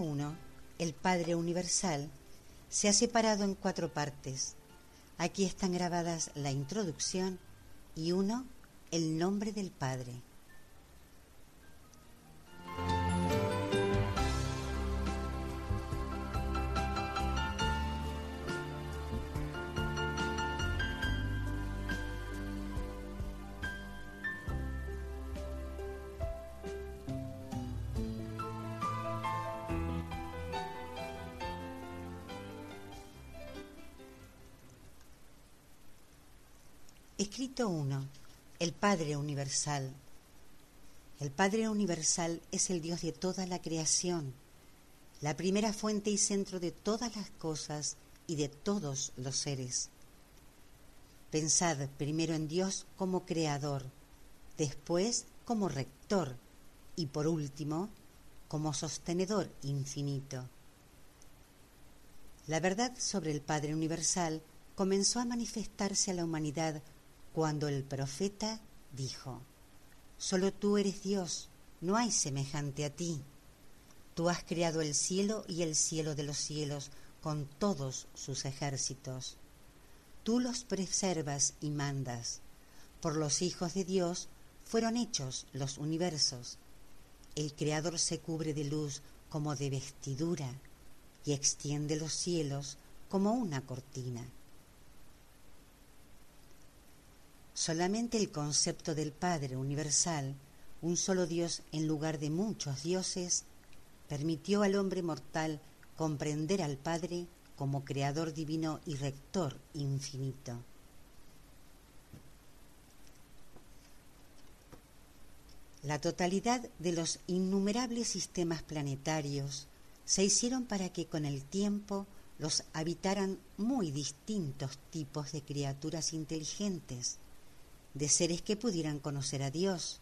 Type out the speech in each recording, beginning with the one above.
1, el Padre Universal, se ha separado en cuatro partes. Aquí están grabadas la introducción y uno, el nombre del Padre. Padre Universal. El Padre Universal es el Dios de toda la creación, la primera fuente y centro de todas las cosas y de todos los seres. Pensad primero en Dios como creador, después como rector y por último como sostenedor infinito. La verdad sobre el Padre Universal comenzó a manifestarse a la humanidad cuando el profeta dijo, Solo tú eres Dios, no hay semejante a ti. Tú has creado el cielo y el cielo de los cielos con todos sus ejércitos. Tú los preservas y mandas. Por los hijos de Dios fueron hechos los universos. El Creador se cubre de luz como de vestidura y extiende los cielos como una cortina. Solamente el concepto del Padre universal, un solo Dios en lugar de muchos dioses, permitió al hombre mortal comprender al Padre como creador divino y rector infinito. La totalidad de los innumerables sistemas planetarios se hicieron para que con el tiempo los habitaran muy distintos tipos de criaturas inteligentes, de seres que pudieran conocer a Dios,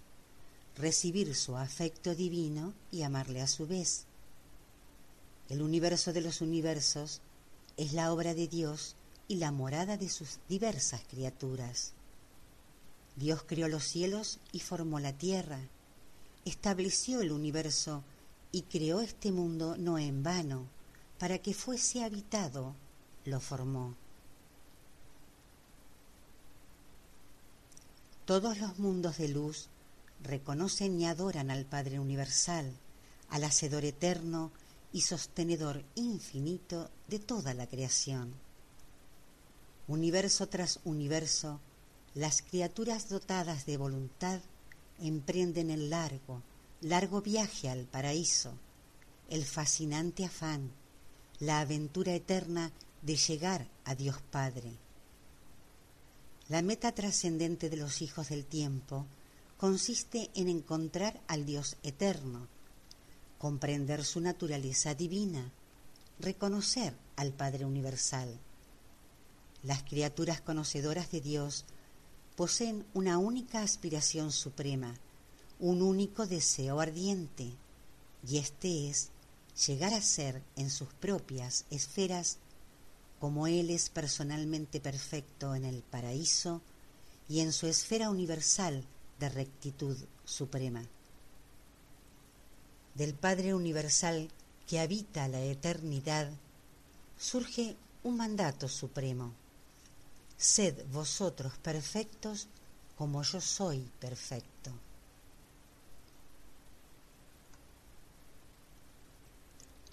recibir su afecto divino y amarle a su vez. El universo de los universos es la obra de Dios y la morada de sus diversas criaturas. Dios creó los cielos y formó la tierra, estableció el universo y creó este mundo no en vano, para que fuese habitado, lo formó. Todos los mundos de luz reconocen y adoran al Padre Universal, al Hacedor eterno y sostenedor infinito de toda la creación. Universo tras universo, las criaturas dotadas de voluntad emprenden el largo, largo viaje al paraíso, el fascinante afán, la aventura eterna de llegar a Dios Padre la meta trascendente de los hijos del tiempo consiste en encontrar al Dios eterno, comprender su naturaleza divina, reconocer al Padre Universal. Las criaturas conocedoras de Dios poseen una única aspiración suprema, un único deseo ardiente, y este es llegar a ser en sus propias esferas como Él es personalmente perfecto en el paraíso y en su esfera universal de rectitud suprema. Del Padre Universal que habita la eternidad, surge un mandato supremo. Sed vosotros perfectos como yo soy perfecto.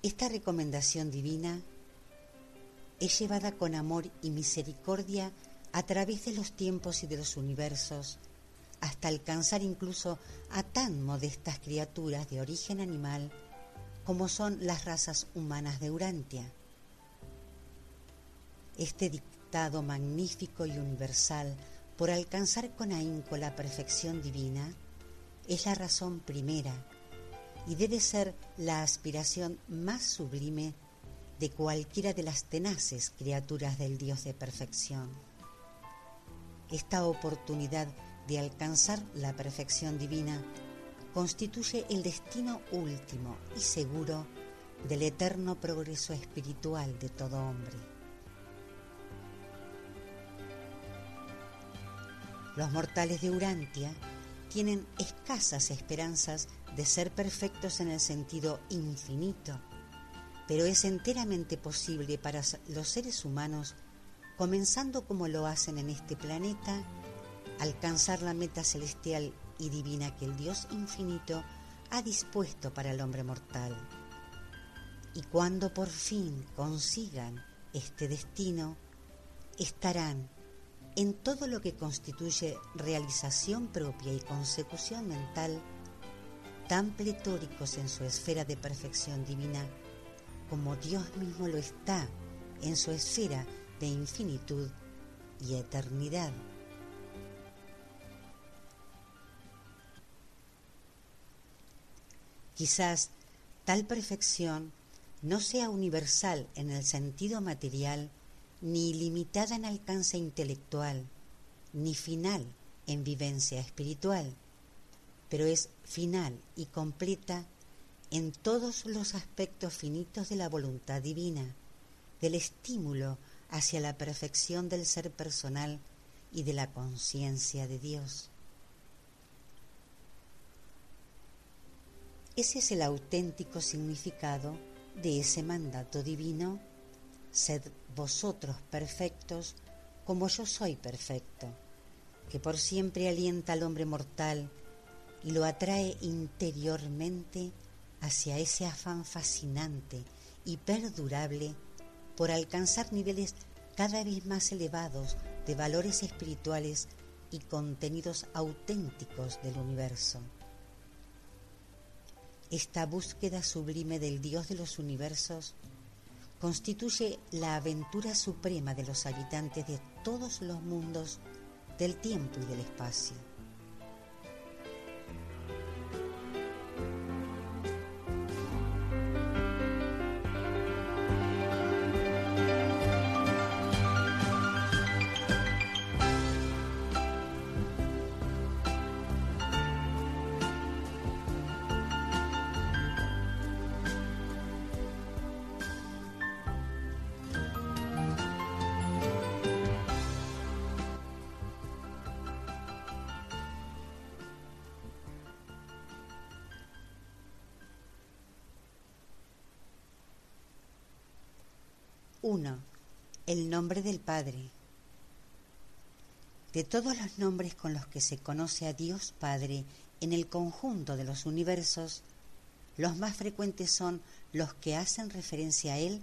Esta recomendación divina es llevada con amor y misericordia a través de los tiempos y de los universos, hasta alcanzar incluso a tan modestas criaturas de origen animal como son las razas humanas de Urantia. Este dictado magnífico y universal por alcanzar con ahínco la perfección divina es la razón primera y debe ser la aspiración más sublime de cualquiera de las tenaces criaturas del Dios de perfección. Esta oportunidad de alcanzar la perfección divina constituye el destino último y seguro del eterno progreso espiritual de todo hombre. Los mortales de Urantia tienen escasas esperanzas de ser perfectos en el sentido infinito, pero es enteramente posible para los seres humanos, comenzando como lo hacen en este planeta, alcanzar la meta celestial y divina que el Dios infinito ha dispuesto para el hombre mortal. Y cuando por fin consigan este destino, estarán en todo lo que constituye realización propia y consecución mental, tan pletóricos en su esfera de perfección divina como Dios mismo lo está en su esfera de infinitud y eternidad. Quizás tal perfección no sea universal en el sentido material, ni limitada en alcance intelectual, ni final en vivencia espiritual, pero es final y completa en todos los aspectos finitos de la voluntad divina, del estímulo hacia la perfección del ser personal y de la conciencia de Dios. Ese es el auténtico significado de ese mandato divino. Sed vosotros perfectos como yo soy perfecto, que por siempre alienta al hombre mortal y lo atrae interiormente hacia ese afán fascinante y perdurable por alcanzar niveles cada vez más elevados de valores espirituales y contenidos auténticos del universo. Esta búsqueda sublime del Dios de los universos constituye la aventura suprema de los habitantes de todos los mundos del tiempo y del espacio. Del Padre. De todos los nombres con los que se conoce a Dios Padre en el conjunto de los universos, los más frecuentes son los que hacen referencia a Él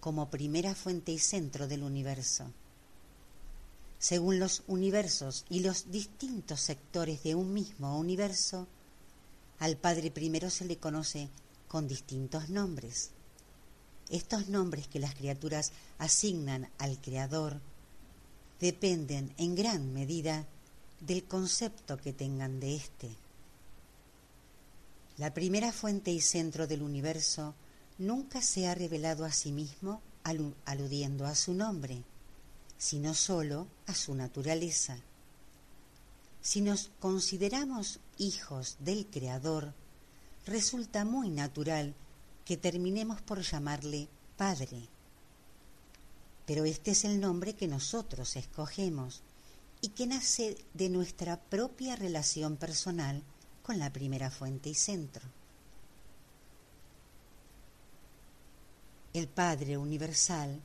como primera fuente y centro del universo. Según los universos y los distintos sectores de un mismo universo, al Padre primero se le conoce con distintos nombres. Estos nombres que las criaturas asignan al Creador dependen en gran medida del concepto que tengan de éste. La primera fuente y centro del universo nunca se ha revelado a sí mismo aludiendo a su nombre, sino sólo a su naturaleza. Si nos consideramos hijos del Creador, resulta muy natural que terminemos por llamarle Padre. Pero este es el nombre que nosotros escogemos y que nace de nuestra propia relación personal con la primera fuente y centro. El Padre Universal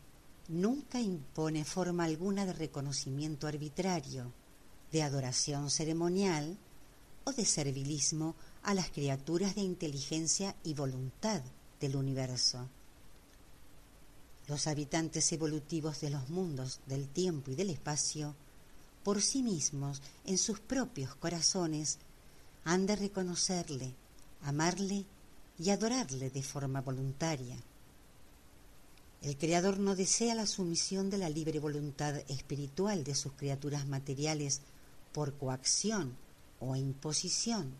nunca impone forma alguna de reconocimiento arbitrario, de adoración ceremonial o de servilismo a las criaturas de inteligencia y voluntad del universo. Los habitantes evolutivos de los mundos del tiempo y del espacio, por sí mismos, en sus propios corazones, han de reconocerle, amarle y adorarle de forma voluntaria. El Creador no desea la sumisión de la libre voluntad espiritual de sus criaturas materiales por coacción o imposición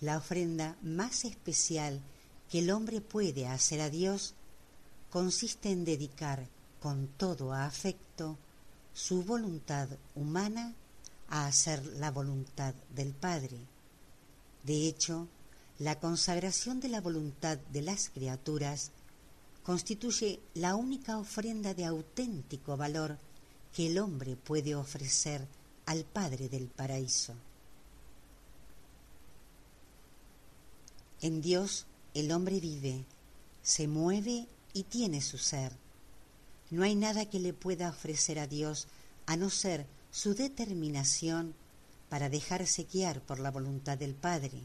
La ofrenda más especial que el hombre puede hacer a Dios consiste en dedicar con todo afecto su voluntad humana a hacer la voluntad del Padre. De hecho, la consagración de la voluntad de las criaturas constituye la única ofrenda de auténtico valor que el hombre puede ofrecer al Padre del Paraíso. En Dios el hombre vive, se mueve y tiene su ser. No hay nada que le pueda ofrecer a Dios a no ser su determinación para dejarse guiar por la voluntad del Padre.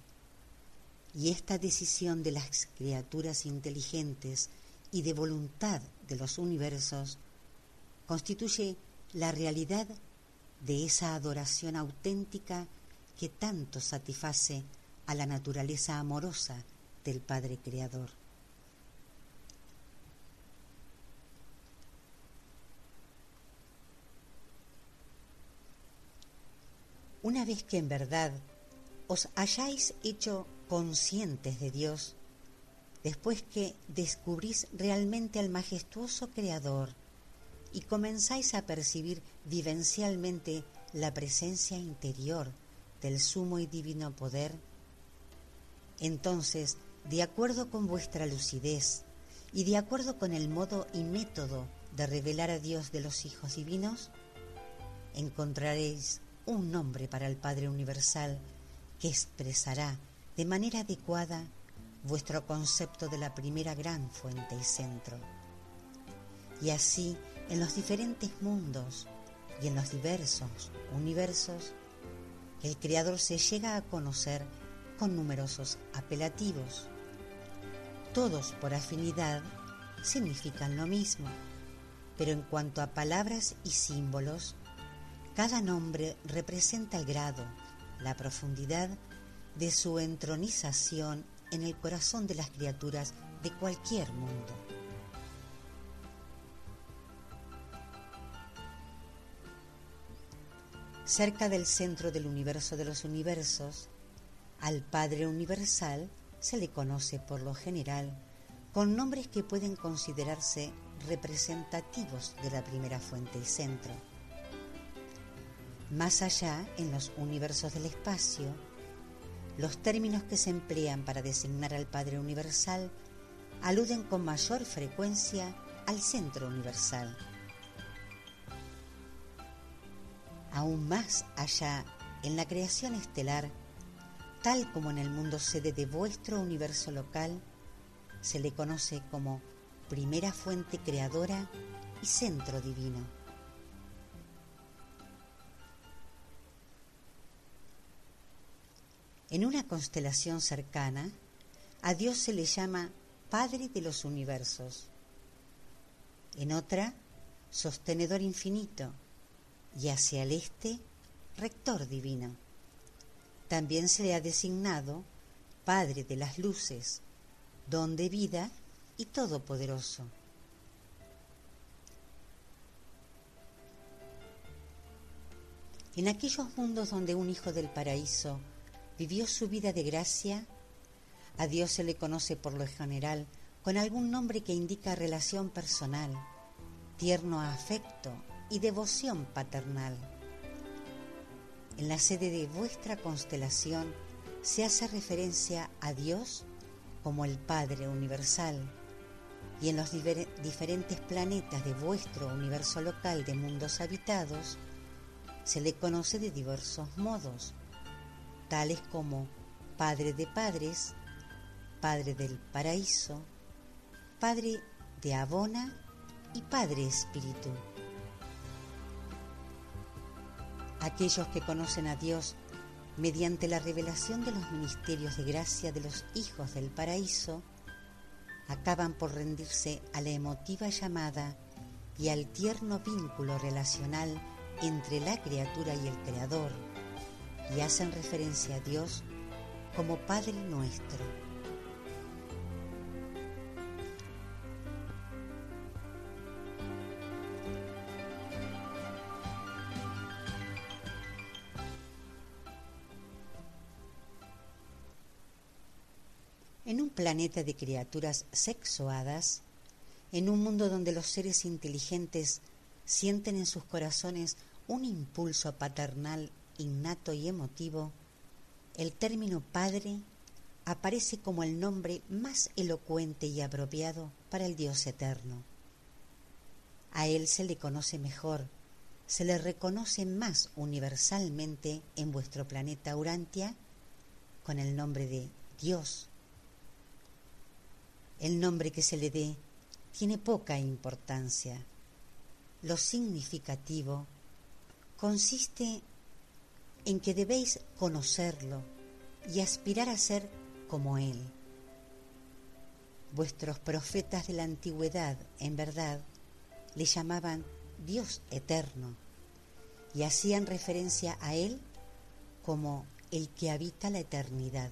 Y esta decisión de las criaturas inteligentes y de voluntad de los universos constituye la realidad de esa adoración auténtica que tanto satisface a la naturaleza amorosa del Padre Creador. Una vez que en verdad os hayáis hecho conscientes de Dios, después que descubrís realmente al majestuoso Creador y comenzáis a percibir vivencialmente la presencia interior del sumo y divino poder, entonces, de acuerdo con vuestra lucidez y de acuerdo con el modo y método de revelar a Dios de los hijos divinos, encontraréis un nombre para el Padre Universal que expresará de manera adecuada vuestro concepto de la primera gran fuente y centro. Y así, en los diferentes mundos y en los diversos universos, el Creador se llega a conocer con numerosos apelativos. Todos por afinidad significan lo mismo, pero en cuanto a palabras y símbolos, cada nombre representa el grado, la profundidad de su entronización en el corazón de las criaturas de cualquier mundo. Cerca del centro del universo de los universos, al Padre Universal se le conoce por lo general con nombres que pueden considerarse representativos de la primera fuente y centro. Más allá, en los universos del espacio, los términos que se emplean para designar al Padre Universal aluden con mayor frecuencia al Centro Universal. Aún más allá, en la creación estelar, tal como en el mundo sede de vuestro universo local, se le conoce como primera fuente creadora y centro divino. En una constelación cercana, a Dios se le llama Padre de los universos. En otra, sostenedor infinito, y hacia el este, rector divino. También se le ha designado Padre de las Luces, Don de Vida y Todopoderoso. En aquellos mundos donde un hijo del paraíso vivió su vida de gracia, a Dios se le conoce por lo general con algún nombre que indica relación personal, tierno afecto y devoción paternal. En la sede de vuestra constelación se hace referencia a Dios como el Padre Universal y en los diferentes planetas de vuestro universo local de mundos habitados se le conoce de diversos modos, tales como Padre de Padres, Padre del Paraíso, Padre de Abona y Padre Espíritu. Aquellos que conocen a Dios mediante la revelación de los ministerios de gracia de los hijos del paraíso, acaban por rendirse a la emotiva llamada y al tierno vínculo relacional entre la criatura y el Creador, y hacen referencia a Dios como Padre nuestro. Planeta de criaturas sexuadas, en un mundo donde los seres inteligentes sienten en sus corazones un impulso paternal innato y emotivo, el término padre aparece como el nombre más elocuente y apropiado para el Dios eterno. A Él se le conoce mejor, se le reconoce más universalmente en vuestro planeta Urantia con el nombre de Dios. El nombre que se le dé tiene poca importancia. Lo significativo consiste en que debéis conocerlo y aspirar a ser como Él. Vuestros profetas de la antigüedad, en verdad, le llamaban Dios eterno y hacían referencia a Él como el que habita la eternidad.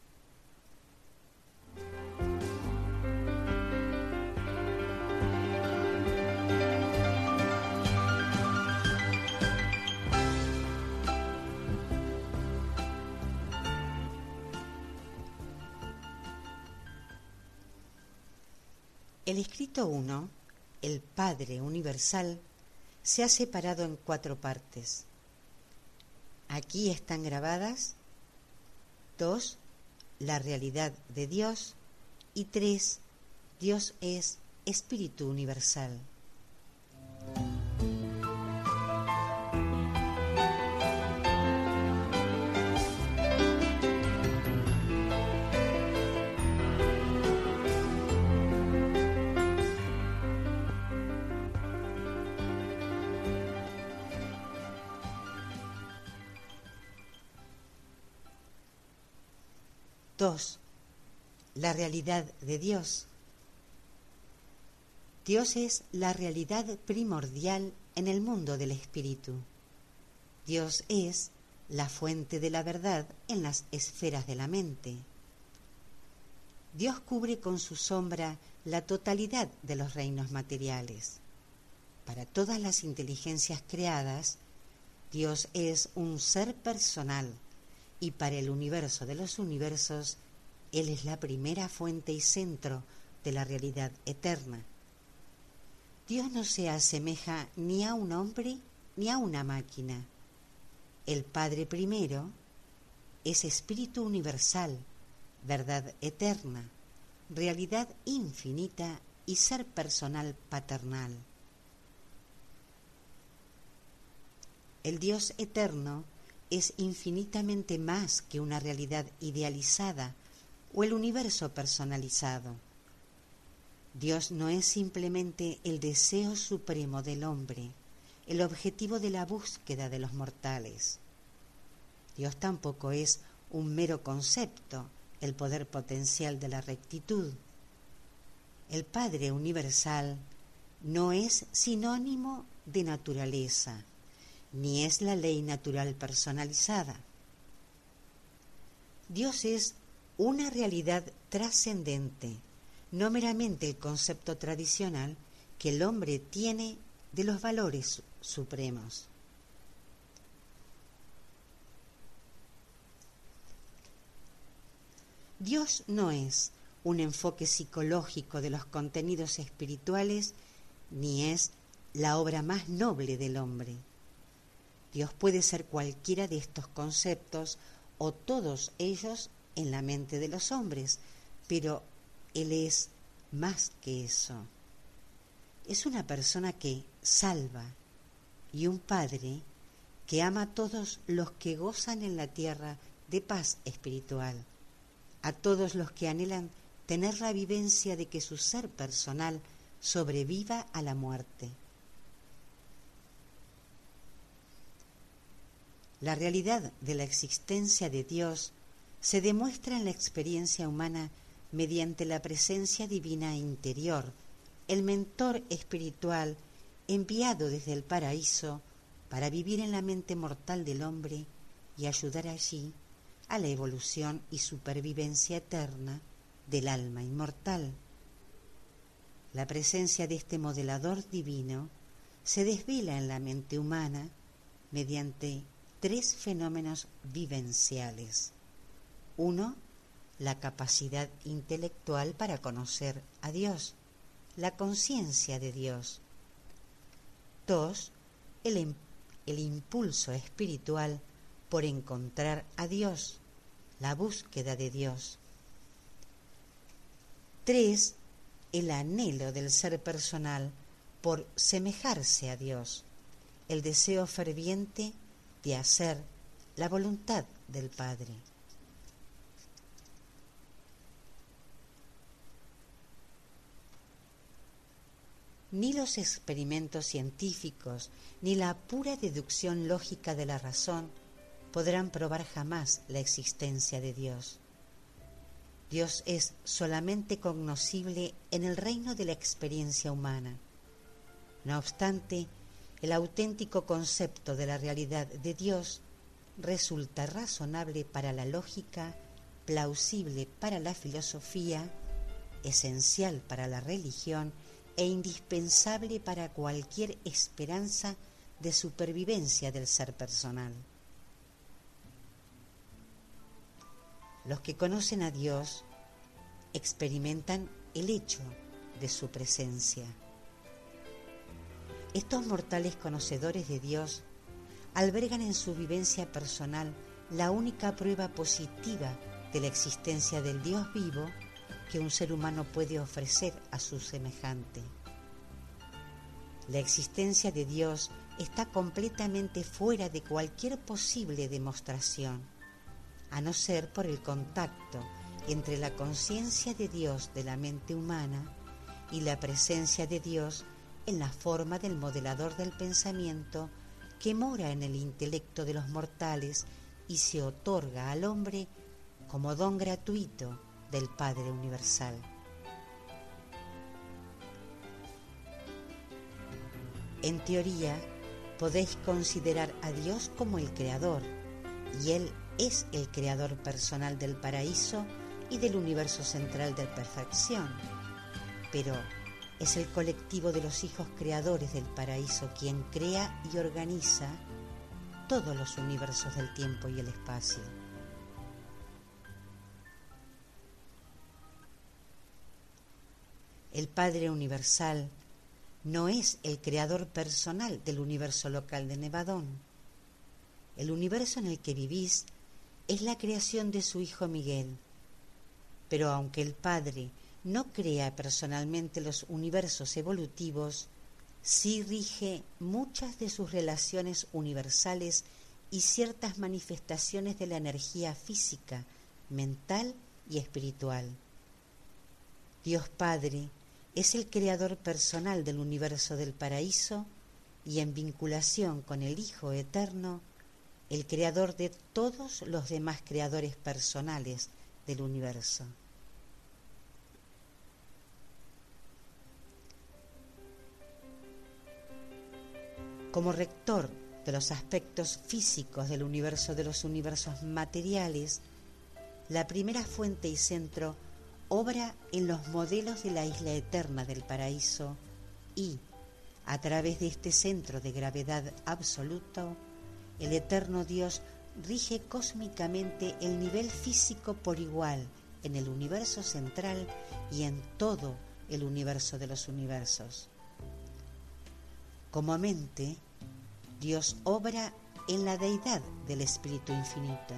El escrito 1, el Padre Universal, se ha separado en cuatro partes. Aquí están grabadas dos, la realidad de Dios y tres, Dios es Espíritu Universal. La realidad de Dios. Dios es la realidad primordial en el mundo del espíritu. Dios es la fuente de la verdad en las esferas de la mente. Dios cubre con su sombra la totalidad de los reinos materiales. Para todas las inteligencias creadas, Dios es un ser personal y para el universo de los universos, Él es la primera fuente y centro de la realidad eterna. Dios no se asemeja ni a un hombre ni a una máquina. El Padre primero es espíritu universal, verdad eterna, realidad infinita y ser personal paternal. El Dios eterno es infinitamente más que una realidad idealizada o el universo personalizado. Dios no es simplemente el deseo supremo del hombre, el objetivo de la búsqueda de los mortales. Dios tampoco es un mero concepto, el poder potencial de la rectitud. El Padre Universal no es sinónimo de naturaleza, ni es la ley natural personalizada. Dios es una realidad trascendente, no meramente el concepto tradicional que el hombre tiene de los valores supremos. Dios no es un enfoque psicológico de los contenidos espirituales ni es la obra más noble del hombre. Dios puede ser cualquiera de estos conceptos o todos ellos en la mente de los hombres, pero Él es más que eso. Es una persona que salva y un Padre que ama a todos los que gozan en la tierra de paz espiritual, a todos los que anhelan tener la vivencia de que su ser personal sobreviva a la muerte. La realidad de la existencia de Dios se demuestra en la experiencia humana mediante la presencia divina interior, el mentor espiritual enviado desde el paraíso para vivir en la mente mortal del hombre y ayudar allí a la evolución y supervivencia eterna del alma inmortal. La presencia de este modelador divino se desvela en la mente humana mediante tres fenómenos vivenciales. Uno, la capacidad intelectual para conocer a Dios, la conciencia de Dios. Dos, el, el impulso espiritual por encontrar a Dios, la búsqueda de Dios. Tres, el anhelo del ser personal por semejarse a Dios, el deseo ferviente de hacer la voluntad del Padre. Ni los experimentos científicos, ni la pura deducción lógica de la razón podrán probar jamás la existencia de Dios. Dios es solamente cognoscible en el reino de la experiencia humana. No obstante, el auténtico concepto de la realidad de Dios resulta razonable para la lógica, plausible para la filosofía, esencial para la religión e indispensable para cualquier esperanza de supervivencia del ser personal. Los que conocen a Dios experimentan el hecho de su presencia. Estos mortales conocedores de Dios albergan en su vivencia personal la única prueba positiva de la existencia del Dios vivo que un ser humano puede ofrecer a su semejante. La existencia de Dios está completamente fuera de cualquier posible demostración, a no ser por el contacto entre la conciencia de Dios de la mente humana y la presencia de Dios en la forma del modelador del pensamiento que mora en el intelecto de los mortales y se otorga al hombre como don gratuito del Padre Universal. En teoría, podéis considerar a Dios como el Creador, y Él es el Creador personal del paraíso y del universo central de perfección. Pero es el colectivo de los hijos creadores del paraíso quien crea y organiza todos los universos del tiempo y el espacio. El Padre Universal no es el creador personal del universo local de Nevadón. El universo en el que vivís es la creación de su Hijo Miguel. Pero aunque el Padre no crea personalmente los universos evolutivos, sí rige muchas de sus relaciones universales y ciertas manifestaciones de la energía física, mental y espiritual. Dios Padre es el creador personal del universo del paraíso y en vinculación con el Hijo Eterno, el creador de todos los demás creadores personales del universo. Como rector de los aspectos físicos del universo de los universos materiales, la primera fuente y centro obra en los modelos de la isla eterna del paraíso y, a través de este centro de gravedad absoluto, el eterno Dios rige cósmicamente el nivel físico por igual en el universo central y en todo el universo de los universos. Como mente, Dios obra en la deidad del Espíritu Infinito.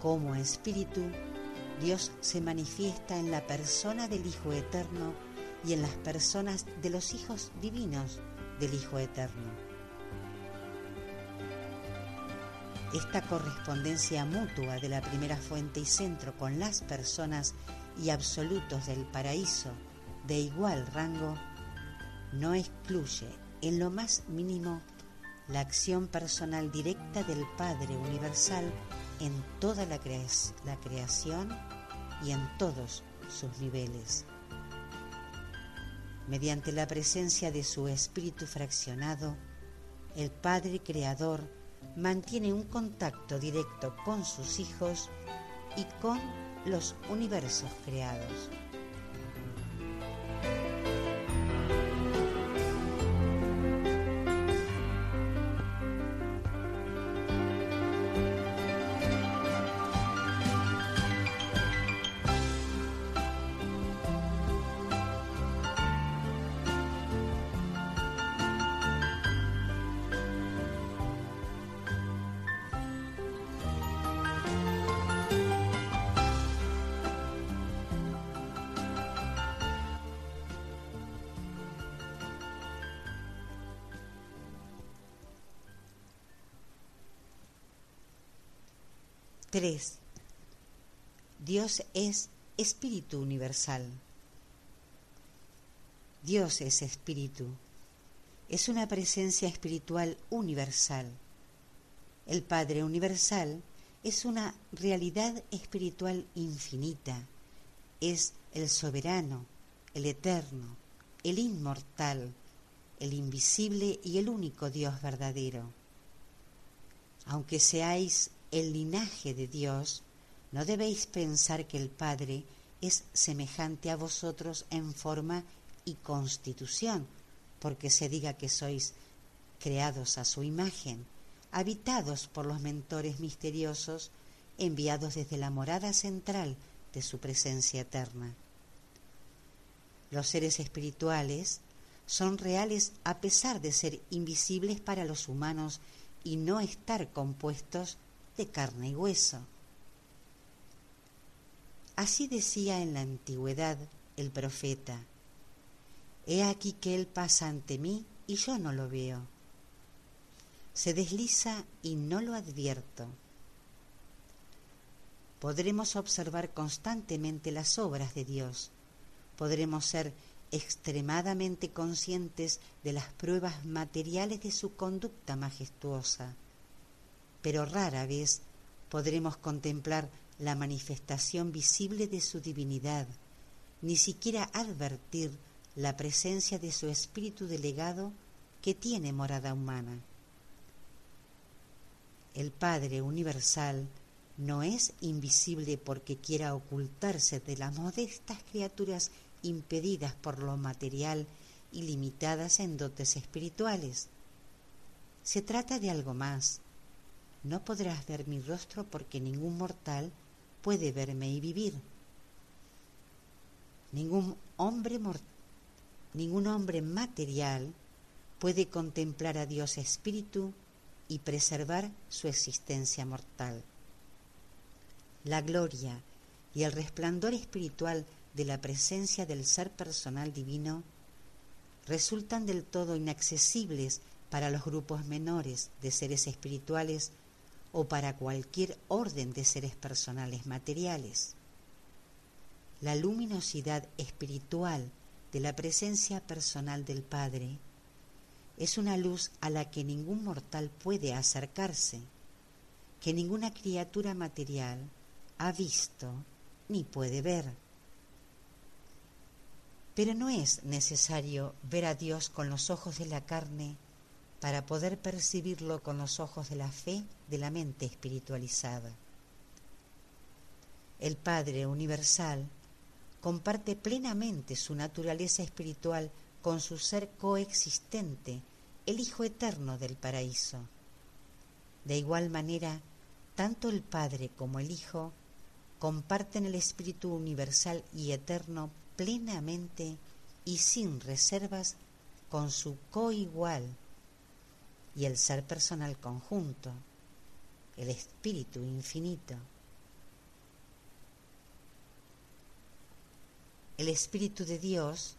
Como Espíritu, Dios se manifiesta en la persona del Hijo Eterno y en las personas de los hijos divinos del Hijo Eterno. Esta correspondencia mutua de la primera fuente y centro con las personas y absolutos del paraíso de igual rango no excluye en lo más mínimo la acción personal directa del Padre Universal en toda la, creación y en todos sus niveles. Mediante la presencia de su espíritu fraccionado, el Padre Creador mantiene un contacto directo con sus hijos y con los universos creados. Dios es espíritu universal. Dios es espíritu. Es una presencia espiritual universal. El Padre universal es una realidad espiritual infinita. Es el soberano, el eterno, el inmortal, el invisible y el único Dios verdadero. Aunque seáis el linaje de Dios, no debéis pensar que el Padre es semejante a vosotros en forma y constitución, porque se diga que sois creados a su imagen, habitados por los mentores misteriosos enviados desde la morada central de su presencia eterna. Los seres espirituales son reales a pesar de ser invisibles para los humanos y no estar compuestos de carne y hueso. Así decía en la antigüedad el profeta, He aquí que Él pasa ante mí y yo no lo veo. Se desliza y no lo advierto. Podremos observar constantemente las obras de Dios. Podremos ser extremadamente conscientes de las pruebas materiales de su conducta majestuosa pero rara vez podremos contemplar la manifestación visible de su divinidad, ni siquiera advertir la presencia de su espíritu delegado que tiene morada humana. El Padre Universal no es invisible porque quiera ocultarse de las modestas criaturas impedidas por lo material y limitadas en dotes espirituales. Se trata de algo más, no podrás ver mi rostro porque ningún mortal puede verme y vivir. Ningún hombre, ningún hombre material puede contemplar a Dios espíritu y preservar su existencia mortal. La gloria y el resplandor espiritual de la presencia del ser personal divino resultan del todo inaccesibles para los grupos menores de seres espirituales o para cualquier orden de seres personales materiales. La luminosidad espiritual de la presencia personal del Padre es una luz a la que ningún mortal puede acercarse, que ninguna criatura material ha visto ni puede ver. Pero no es necesario ver a Dios con los ojos de la carne para poder percibirlo con los ojos de la fe de la mente espiritualizada. El Padre Universal comparte plenamente su naturaleza espiritual con su ser coexistente, el Hijo Eterno del Paraíso. De igual manera, tanto el Padre como el Hijo comparten el Espíritu Universal y Eterno plenamente y sin reservas con su coigual y el ser personal conjunto, el espíritu infinito. El espíritu de Dios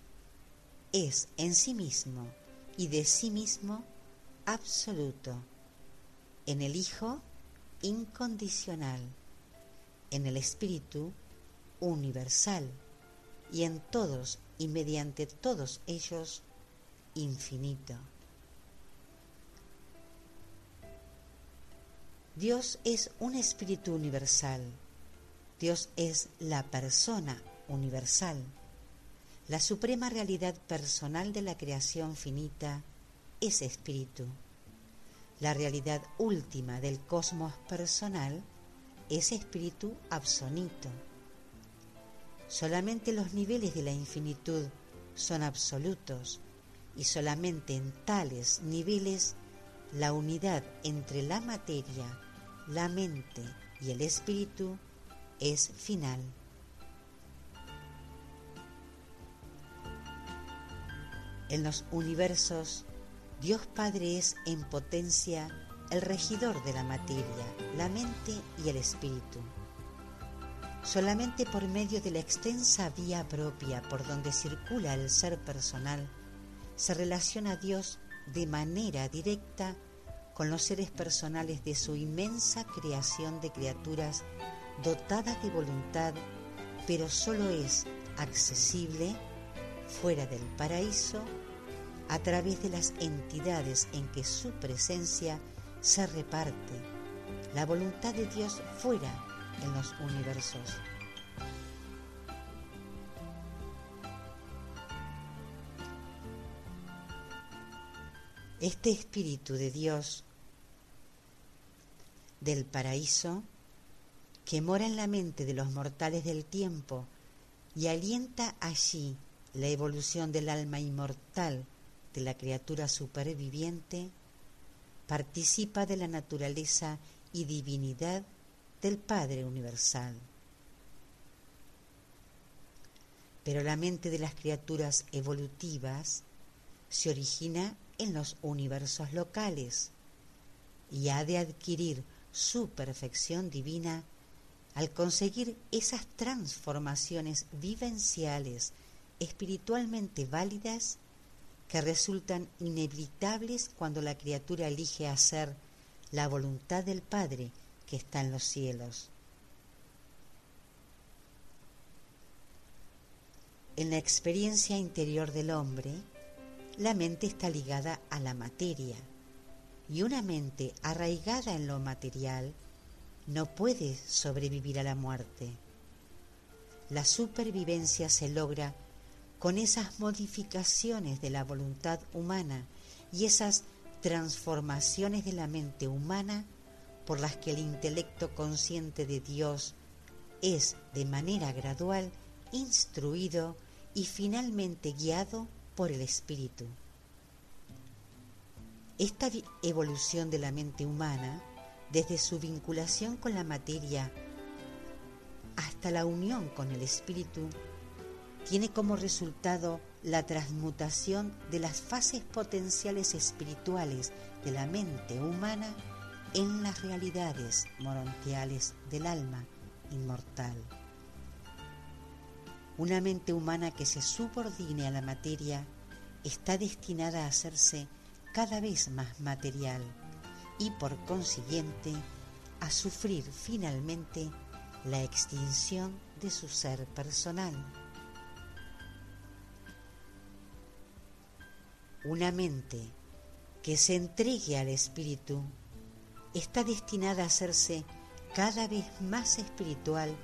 es en sí mismo y de sí mismo absoluto, en el Hijo incondicional, en el Espíritu universal y en todos y mediante todos ellos infinito. Dios es un espíritu universal. Dios es la persona universal. La suprema realidad personal de la creación finita es espíritu. La realidad última del cosmos personal es espíritu absonito. Solamente los niveles de la infinitud son absolutos y solamente en tales niveles la unidad entre la materia, la mente y el espíritu es final. En los universos, Dios Padre es en potencia el regidor de la materia, la mente y el espíritu. Solamente por medio de la extensa vía propia por donde circula el ser personal, se relaciona Dios de manera directa con los seres personales de su inmensa creación de criaturas dotadas de voluntad, pero solo es accesible fuera del paraíso a través de las entidades en que su presencia se reparte, la voluntad de Dios fuera en los universos. Este Espíritu de Dios del paraíso que mora en la mente de los mortales del tiempo y alienta allí la evolución del alma inmortal de la criatura superviviente, participa de la naturaleza y divinidad del Padre Universal. Pero la mente de las criaturas evolutivas se origina en los universos locales y ha de adquirir su perfección divina al conseguir esas transformaciones vivenciales espiritualmente válidas que resultan inevitables cuando la criatura elige hacer la voluntad del Padre que está en los cielos. En la experiencia interior del hombre, la mente está ligada a la materia y una mente arraigada en lo material no puede sobrevivir a la muerte. La supervivencia se logra con esas modificaciones de la voluntad humana y esas transformaciones de la mente humana por las que el intelecto consciente de Dios es de manera gradual instruido y finalmente guiado por el espíritu. Esta evolución de la mente humana, desde su vinculación con la materia hasta la unión con el espíritu, tiene como resultado la transmutación de las fases potenciales espirituales de la mente humana en las realidades morontiales del alma inmortal. Una mente humana que se subordine a la materia está destinada a hacerse cada vez más material y por consiguiente a sufrir finalmente la extinción de su ser personal. Una mente que se entregue al espíritu está destinada a hacerse cada vez más espiritual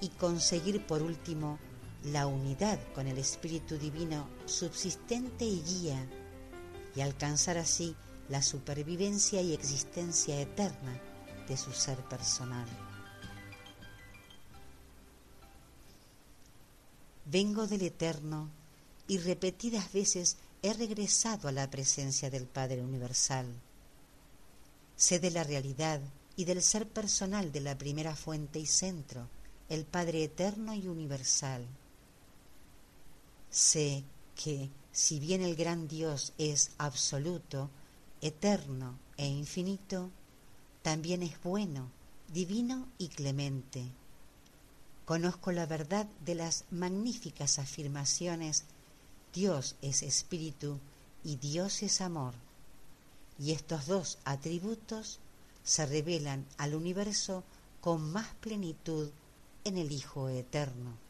y conseguir por último la unidad con el Espíritu Divino subsistente y guía, y alcanzar así la supervivencia y existencia eterna de su ser personal. Vengo del Eterno y repetidas veces he regresado a la presencia del Padre Universal. Sé de la realidad y del ser personal de la primera fuente y centro, el Padre Eterno y Universal sé que si bien el gran Dios es absoluto, eterno e infinito, también es bueno, divino y clemente. Conozco la verdad de las magníficas afirmaciones Dios es espíritu y Dios es amor. Y estos dos atributos se revelan al universo con más plenitud en el Hijo Eterno.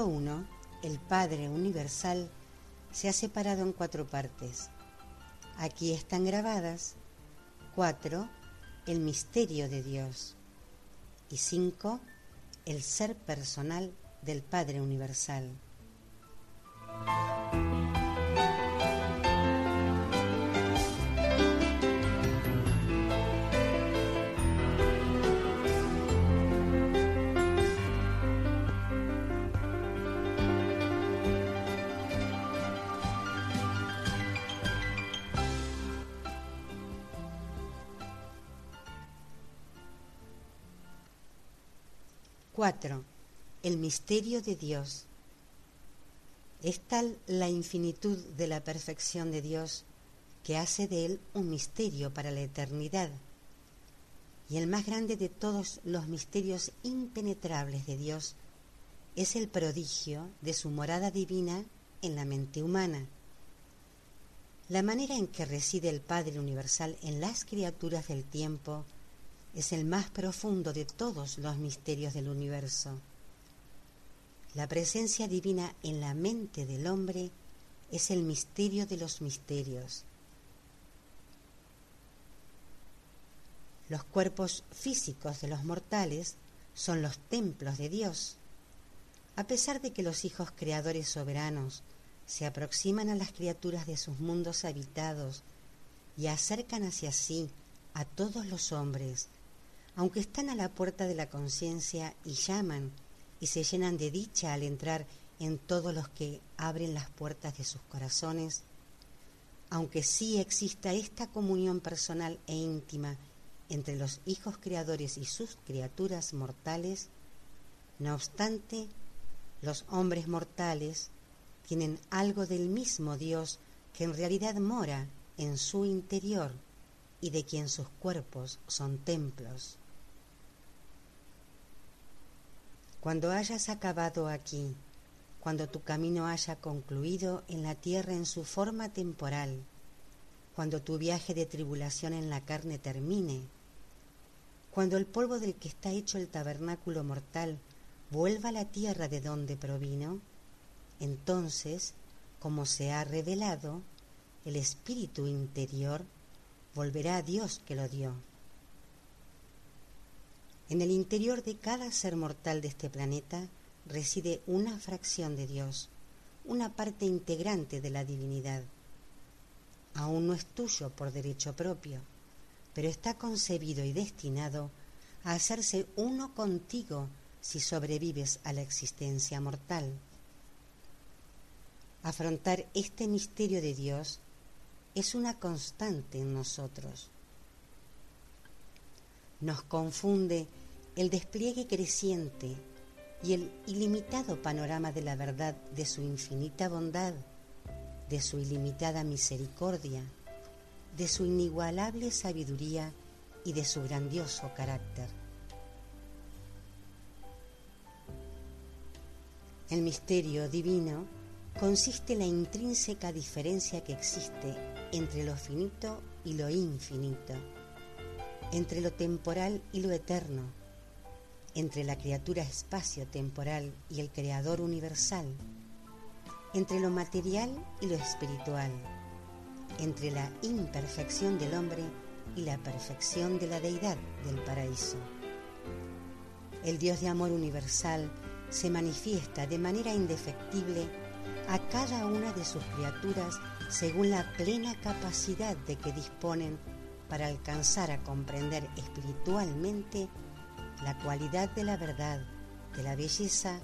Escrito 1, el Padre Universal, se ha separado en cuatro partes. Aquí están grabadas 4. El misterio de Dios y 5. El ser personal del Padre Universal. 4. El misterio de Dios. Es tal la infinitud de la perfección de Dios que hace de él un misterio para la eternidad. Y el más grande de todos los misterios impenetrables de Dios es el prodigio de su morada divina en la mente humana. La manera en que reside el Padre Universal en las criaturas del tiempo es el más profundo de todos los misterios del universo. La presencia divina en la mente del hombre es el misterio de los misterios. Los cuerpos físicos de los mortales son los templos de Dios. A pesar de que los hijos creadores soberanos se aproximan a las criaturas de sus mundos habitados y acercan hacia sí a todos los hombres, aunque están a la puerta de la conciencia y llaman y se llenan de dicha al entrar en todos los que abren las puertas de sus corazones, aunque sí exista esta comunión personal e íntima entre los hijos creadores y sus criaturas mortales, no obstante, los hombres mortales tienen algo del mismo Dios que en realidad mora en su interior y de quien sus cuerpos son templos. Cuando hayas acabado aquí, cuando tu camino haya concluido en la tierra en su forma temporal, cuando tu viaje de tribulación en la carne termine, cuando el polvo del que está hecho el tabernáculo mortal vuelva a la tierra de donde provino, entonces, como se ha revelado, el espíritu interior volverá a Dios que lo dio. En el interior de cada ser mortal de este planeta reside una fracción de Dios, una parte integrante de la divinidad. Aún no es tuyo por derecho propio, pero está concebido y destinado a hacerse uno contigo si sobrevives a la existencia mortal. Afrontar este misterio de Dios es una constante en nosotros. Nos confunde el despliegue creciente y el ilimitado panorama de la verdad de su infinita bondad, de su ilimitada misericordia, de su inigualable sabiduría y de su grandioso carácter. El misterio divino consiste en la intrínseca diferencia que existe entre lo finito y lo infinito, entre lo temporal y lo eterno, entre la criatura espacio-temporal y el creador universal, entre lo material y lo espiritual, entre la imperfección del hombre y la perfección de la deidad del paraíso. El Dios de amor universal se manifiesta de manera indefectible a cada una de sus criaturas según la plena capacidad de que disponen para alcanzar a comprender espiritualmente la cualidad de la verdad, de la belleza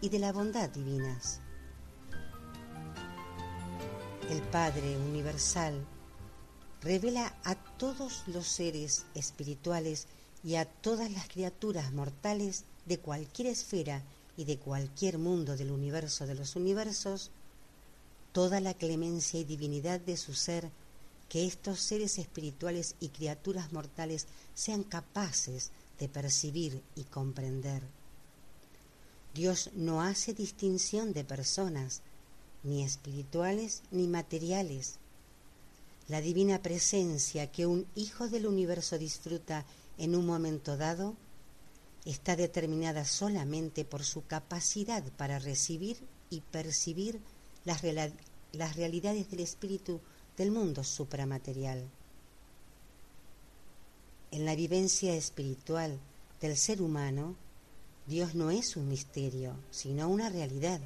y de la bondad divinas. El Padre Universal revela a todos los seres espirituales y a todas las criaturas mortales de cualquier esfera y de cualquier mundo del universo de los universos, toda la clemencia y divinidad de su ser, que estos seres espirituales y criaturas mortales sean capaces de percibir y comprender. Dios no hace distinción de personas, ni espirituales ni materiales. La divina presencia que un hijo del universo disfruta en un momento dado está determinada solamente por su capacidad para recibir y percibir las, las realidades del espíritu del mundo supramaterial. En la vivencia espiritual del ser humano, Dios no es un misterio, sino una realidad.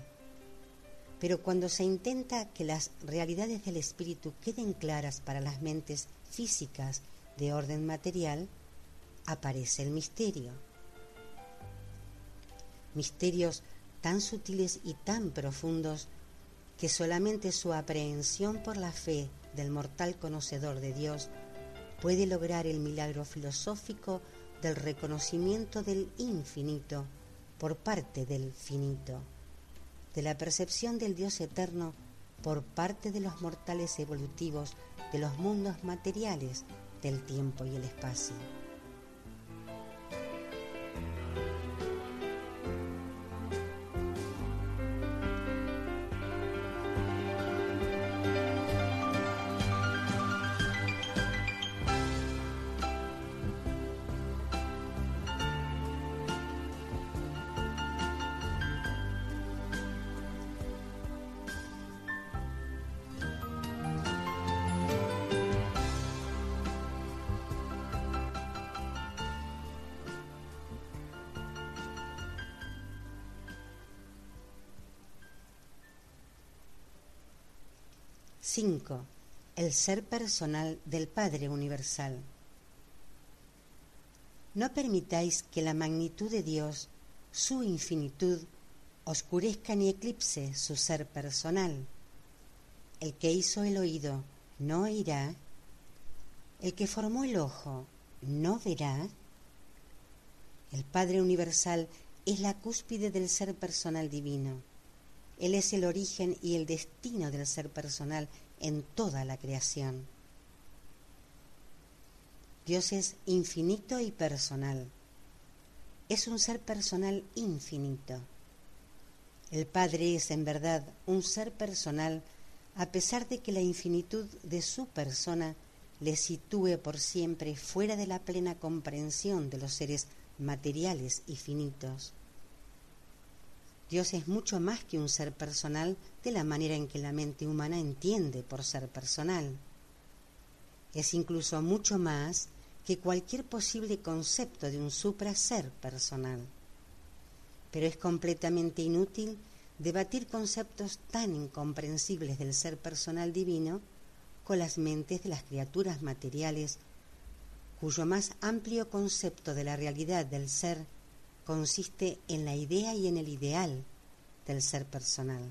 Pero cuando se intenta que las realidades del espíritu queden claras para las mentes físicas de orden material, aparece el misterio misterios tan sutiles y tan profundos que solamente su aprehensión por la fe del mortal conocedor de Dios puede lograr el milagro filosófico del reconocimiento del infinito por parte del finito, de la percepción del Dios eterno por parte de los mortales evolutivos de los mundos materiales del tiempo y el espacio. El ser personal del Padre Universal. No permitáis que la magnitud de Dios, su infinitud, oscurezca ni eclipse su ser personal. El que hizo el oído no oirá, el que formó el ojo no verá. El Padre Universal es la cúspide del ser personal divino. Él es el origen y el destino del ser personal en toda la creación. Dios es infinito y personal. Es un ser personal infinito. El Padre es en verdad un ser personal a pesar de que la infinitud de su persona le sitúe por siempre fuera de la plena comprensión de los seres materiales y finitos. Dios es mucho más que un ser personal de la manera en que la mente humana entiende por ser personal. Es incluso mucho más que cualquier posible concepto de un supraser personal. Pero es completamente inútil debatir conceptos tan incomprensibles del ser personal divino con las mentes de las criaturas materiales, cuyo más amplio concepto de la realidad del ser consiste en la idea y en el ideal del ser personal.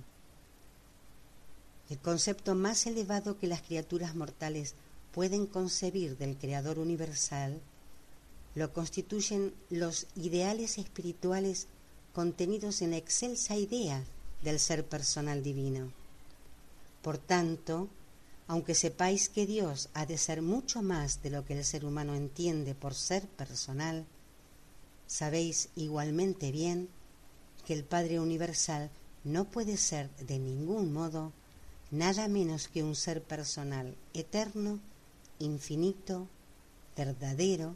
El concepto más elevado que las criaturas mortales pueden concebir del Creador universal lo constituyen los ideales espirituales contenidos en la excelsa idea del ser personal divino. Por tanto, aunque sepáis que Dios ha de ser mucho más de lo que el ser humano entiende por ser personal, sabéis igualmente bien que el Padre Universal no puede ser de ningún modo nada menos que un ser personal, eterno, infinito, verdadero,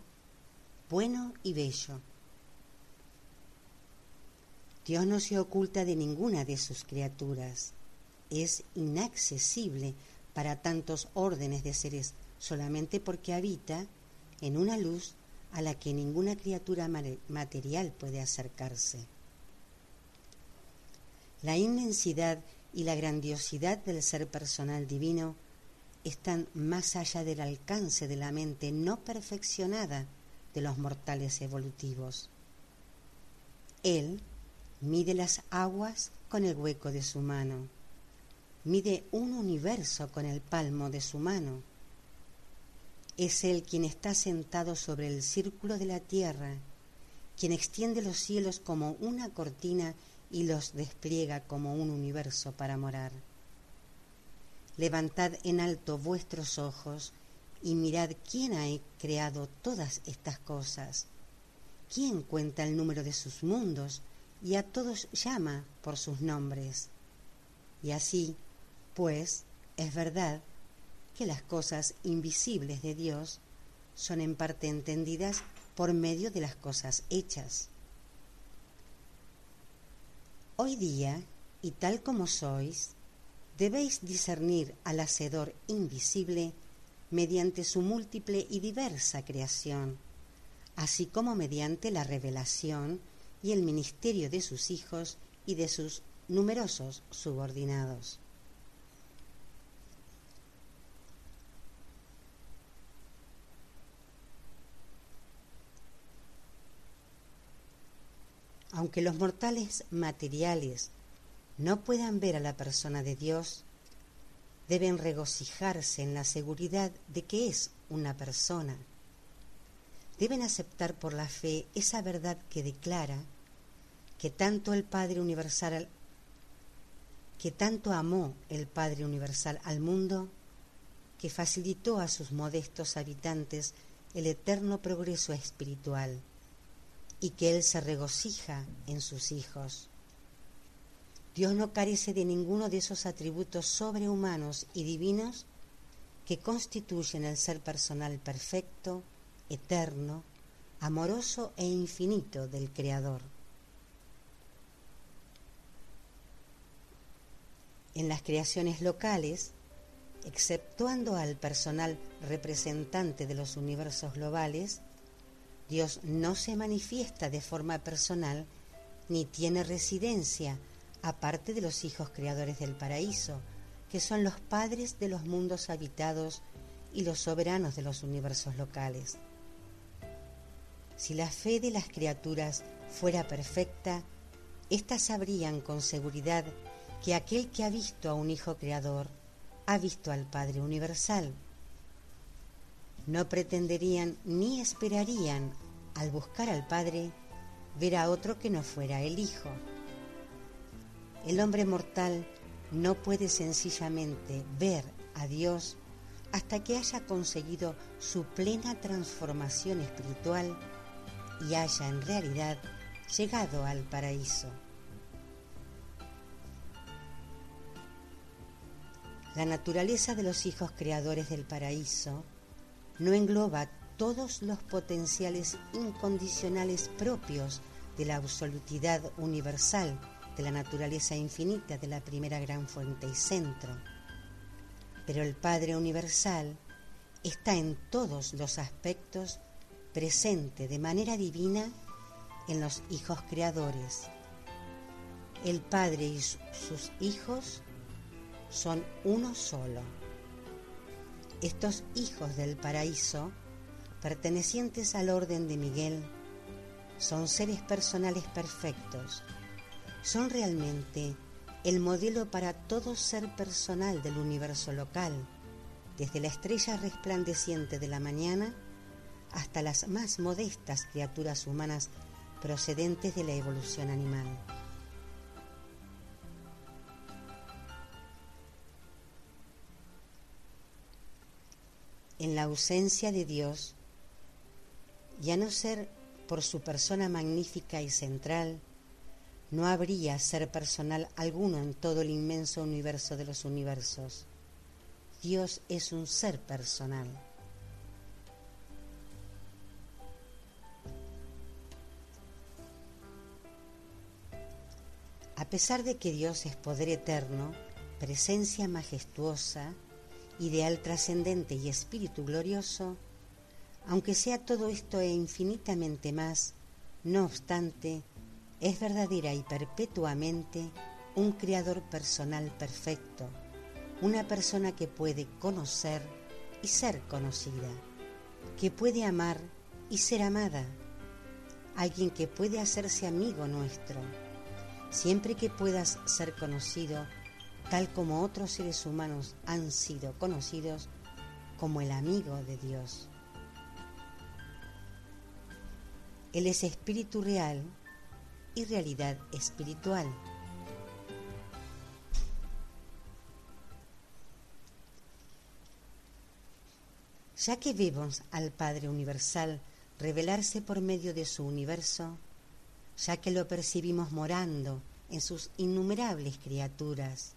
bueno y bello. Dios no se oculta de ninguna de sus criaturas. Es inaccesible para tantos órdenes de seres solamente porque habita en una luz a la que ninguna criatura material puede acercarse. La inmensidad y la grandiosidad del ser personal divino están más allá del alcance de la mente no perfeccionada de los mortales evolutivos. Él Mide las aguas con el hueco de su mano. Mide un universo con el palmo de su mano. Es Él quien está sentado sobre el círculo de la tierra, quien extiende los cielos como una cortina y los despliega como un universo para morar. Levantad en alto vuestros ojos y mirad quién ha creado todas estas cosas. ¿Quién cuenta el número de sus mundos? y a todos llama por sus nombres. Y así, pues, es verdad que las cosas invisibles de Dios son en parte entendidas por medio de las cosas hechas. Hoy día, y tal como sois, debéis discernir al Hacedor invisible mediante su múltiple y diversa creación, así como mediante la revelación y el ministerio de sus hijos y de sus numerosos subordinados. Aunque los mortales materiales no puedan ver a la persona de Dios, deben regocijarse en la seguridad de que es una persona. Deben aceptar por la fe esa verdad que declara que tanto el Padre Universal que tanto amó el Padre Universal al mundo que facilitó a sus modestos habitantes el eterno progreso espiritual y que Él se regocija en sus hijos. Dios no carece de ninguno de esos atributos sobrehumanos y divinos que constituyen el ser personal perfecto, eterno, amoroso e infinito del Creador. En las creaciones locales, exceptuando al personal representante de los universos globales, Dios no se manifiesta de forma personal ni tiene residencia aparte de los hijos creadores del paraíso, que son los padres de los mundos habitados y los soberanos de los universos locales. Si la fe de las criaturas fuera perfecta, éstas sabrían con seguridad que aquel que ha visto a un Hijo Creador ha visto al Padre Universal. No pretenderían ni esperarían, al buscar al Padre, ver a otro que no fuera el Hijo. El hombre mortal no puede sencillamente ver a Dios hasta que haya conseguido su plena transformación espiritual y haya en realidad llegado al paraíso. La naturaleza de los hijos creadores del paraíso no engloba todos los potenciales incondicionales propios de la absolutidad universal de la naturaleza infinita de la primera gran fuente y centro. Pero el Padre Universal está en todos los aspectos presente de manera divina en los hijos creadores. El Padre y sus hijos son uno solo. Estos hijos del paraíso, pertenecientes al orden de Miguel, son seres personales perfectos. Son realmente el modelo para todo ser personal del universo local, desde la estrella resplandeciente de la mañana hasta las más modestas criaturas humanas procedentes de la evolución animal. En la ausencia de Dios, y a no ser por su persona magnífica y central, no habría ser personal alguno en todo el inmenso universo de los universos. Dios es un ser personal. A pesar de que Dios es poder eterno, presencia majestuosa, ideal trascendente y espíritu glorioso, aunque sea todo esto e infinitamente más, no obstante, es verdadera y perpetuamente un creador personal perfecto, una persona que puede conocer y ser conocida, que puede amar y ser amada, alguien que puede hacerse amigo nuestro, siempre que puedas ser conocido tal como otros seres humanos han sido conocidos como el amigo de Dios. Él es espíritu real y realidad espiritual. Ya que vemos al Padre Universal revelarse por medio de su universo, ya que lo percibimos morando en sus innumerables criaturas,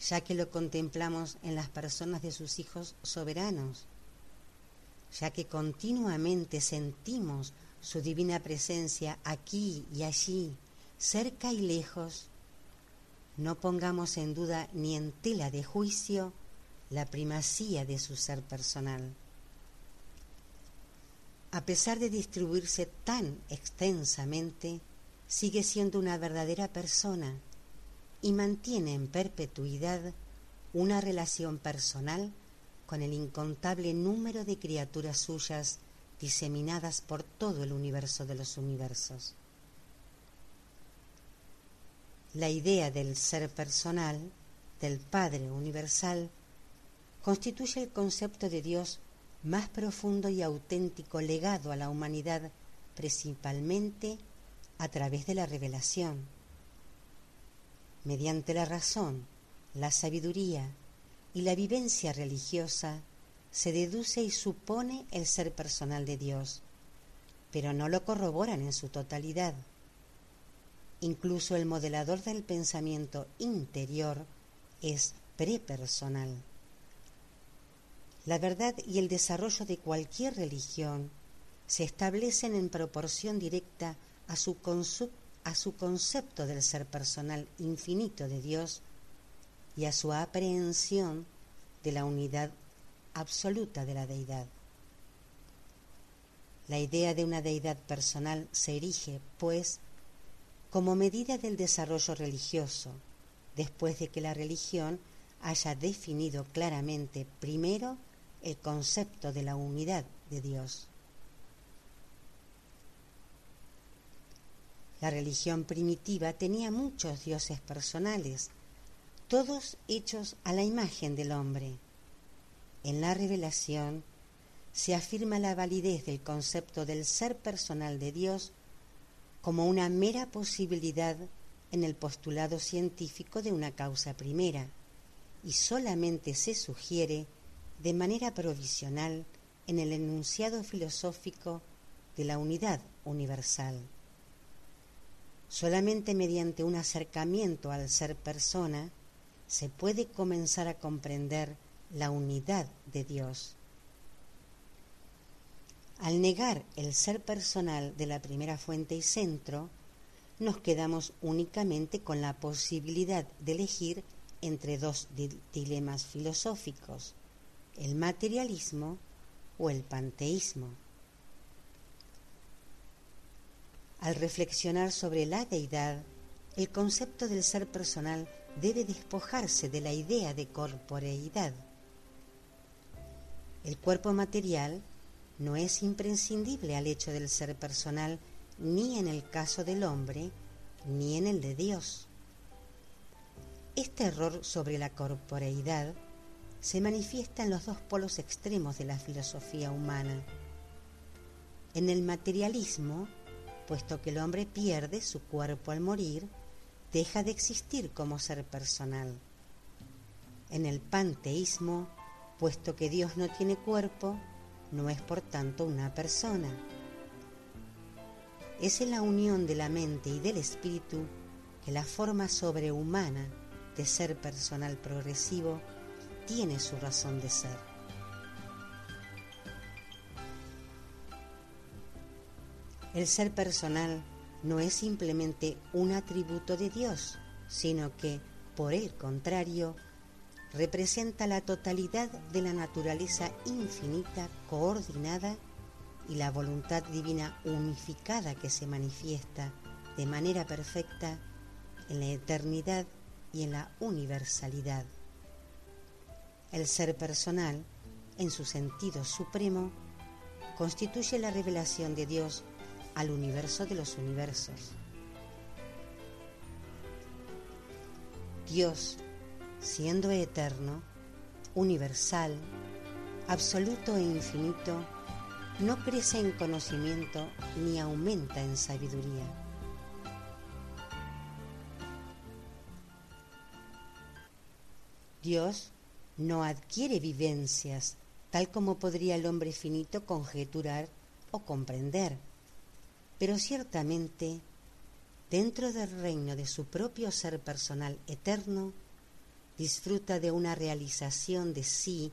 ya que lo contemplamos en las personas de sus hijos soberanos, ya que continuamente sentimos su divina presencia aquí y allí, cerca y lejos, no pongamos en duda ni en tela de juicio la primacía de su ser personal. A pesar de distribuirse tan extensamente, sigue siendo una verdadera persona y mantiene en perpetuidad una relación personal con el incontable número de criaturas suyas diseminadas por todo el universo de los universos. La idea del ser personal, del Padre Universal, constituye el concepto de Dios más profundo y auténtico legado a la humanidad principalmente a través de la revelación. Mediante la razón, la sabiduría y la vivencia religiosa, se deduce y supone el ser personal de Dios, pero no lo corroboran en su totalidad. Incluso el modelador del pensamiento interior es prepersonal. La verdad y el desarrollo de cualquier religión se establecen en proporción directa a su, a su concepto del ser personal infinito de Dios y a su aprehensión de la unidad absoluta de la deidad. La idea de una deidad personal se erige, pues, como medida del desarrollo religioso, después de que la religión haya definido claramente primero el concepto de la unidad de Dios. La religión primitiva tenía muchos dioses personales, todos hechos a la imagen del hombre. En la revelación se afirma la validez del concepto del ser personal de Dios como una mera posibilidad en el postulado científico de una causa primera y solamente se sugiere de manera provisional en el enunciado filosófico de la unidad universal. Solamente mediante un acercamiento al ser persona se puede comenzar a comprender la unidad de Dios. Al negar el ser personal de la primera fuente y centro, nos quedamos únicamente con la posibilidad de elegir entre dos dilemas filosóficos, el materialismo o el panteísmo. Al reflexionar sobre la deidad, el concepto del ser personal debe despojarse de la idea de corporeidad el cuerpo material no es imprescindible al hecho del ser personal ni en el caso del hombre ni en el de Dios. Este error sobre la corporeidad se manifiesta en los dos polos extremos de la filosofía humana. En el materialismo, puesto que el hombre pierde su cuerpo al morir, deja de existir como ser personal. En el panteísmo, puesto que Dios no tiene cuerpo, no es por tanto una persona. Es en la unión de la mente y del espíritu que la forma sobrehumana de ser personal progresivo tiene su razón de ser. El ser personal no es simplemente un atributo de Dios, sino que, por el contrario, representa la totalidad de la naturaleza infinita, coordinada y la voluntad divina unificada que se manifiesta de manera perfecta en la eternidad y en la universalidad. El ser personal, en su sentido supremo, constituye la revelación de Dios al universo de los universos. Dios, siendo eterno, universal, absoluto e infinito, no crece en conocimiento ni aumenta en sabiduría. Dios no adquiere vivencias tal como podría el hombre finito conjeturar o comprender, pero ciertamente dentro del reino de su propio ser personal eterno, disfruta de una realización de sí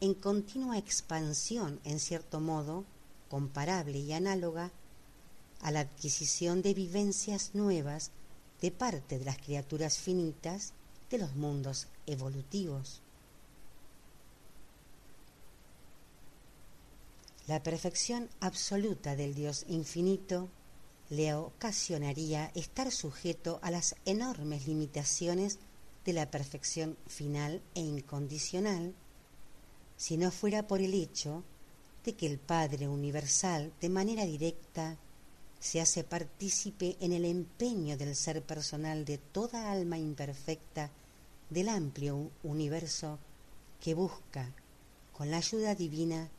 en continua expansión, en cierto modo, comparable y análoga a la adquisición de vivencias nuevas de parte de las criaturas finitas de los mundos evolutivos. La perfección absoluta del Dios infinito le ocasionaría estar sujeto a las enormes limitaciones de la perfección final e incondicional, si no fuera por el hecho de que el Padre Universal de manera directa se hace partícipe en el empeño del ser personal de toda alma imperfecta del amplio universo que busca, con la ayuda divina,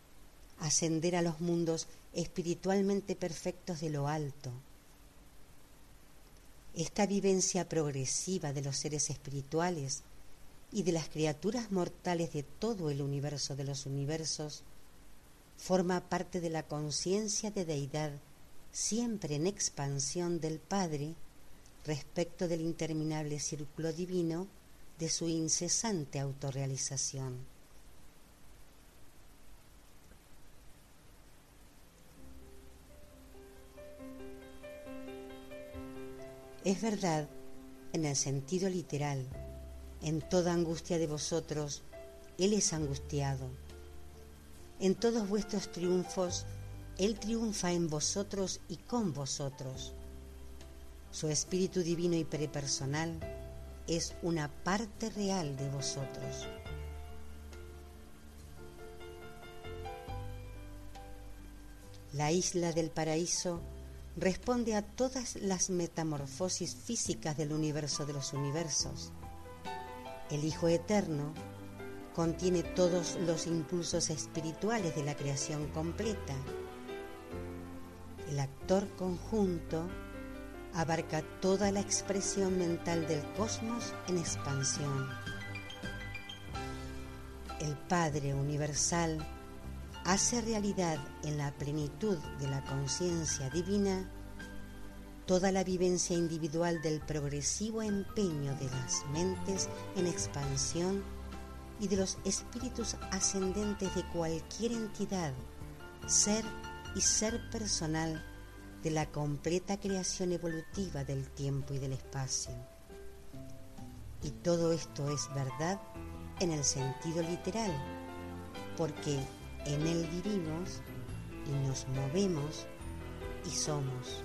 ascender a los mundos espiritualmente perfectos de lo alto, esta vivencia progresiva de los seres espirituales y de las criaturas mortales de todo el universo de los universos forma parte de la conciencia de deidad siempre en expansión del Padre respecto del interminable círculo divino de su incesante autorrealización. Es verdad en el sentido literal. En toda angustia de vosotros, Él es angustiado. En todos vuestros triunfos, Él triunfa en vosotros y con vosotros. Su espíritu divino y prepersonal es una parte real de vosotros. La isla del paraíso responde a todas las metamorfosis físicas del universo de los universos. El Hijo Eterno contiene todos los impulsos espirituales de la creación completa. El actor conjunto abarca toda la expresión mental del cosmos en expansión. El Padre Universal hace realidad en la plenitud de la conciencia divina toda la vivencia individual del progresivo empeño de las mentes en expansión y de los espíritus ascendentes de cualquier entidad, ser y ser personal de la completa creación evolutiva del tiempo y del espacio. Y todo esto es verdad en el sentido literal, porque en Él vivimos y nos movemos y somos.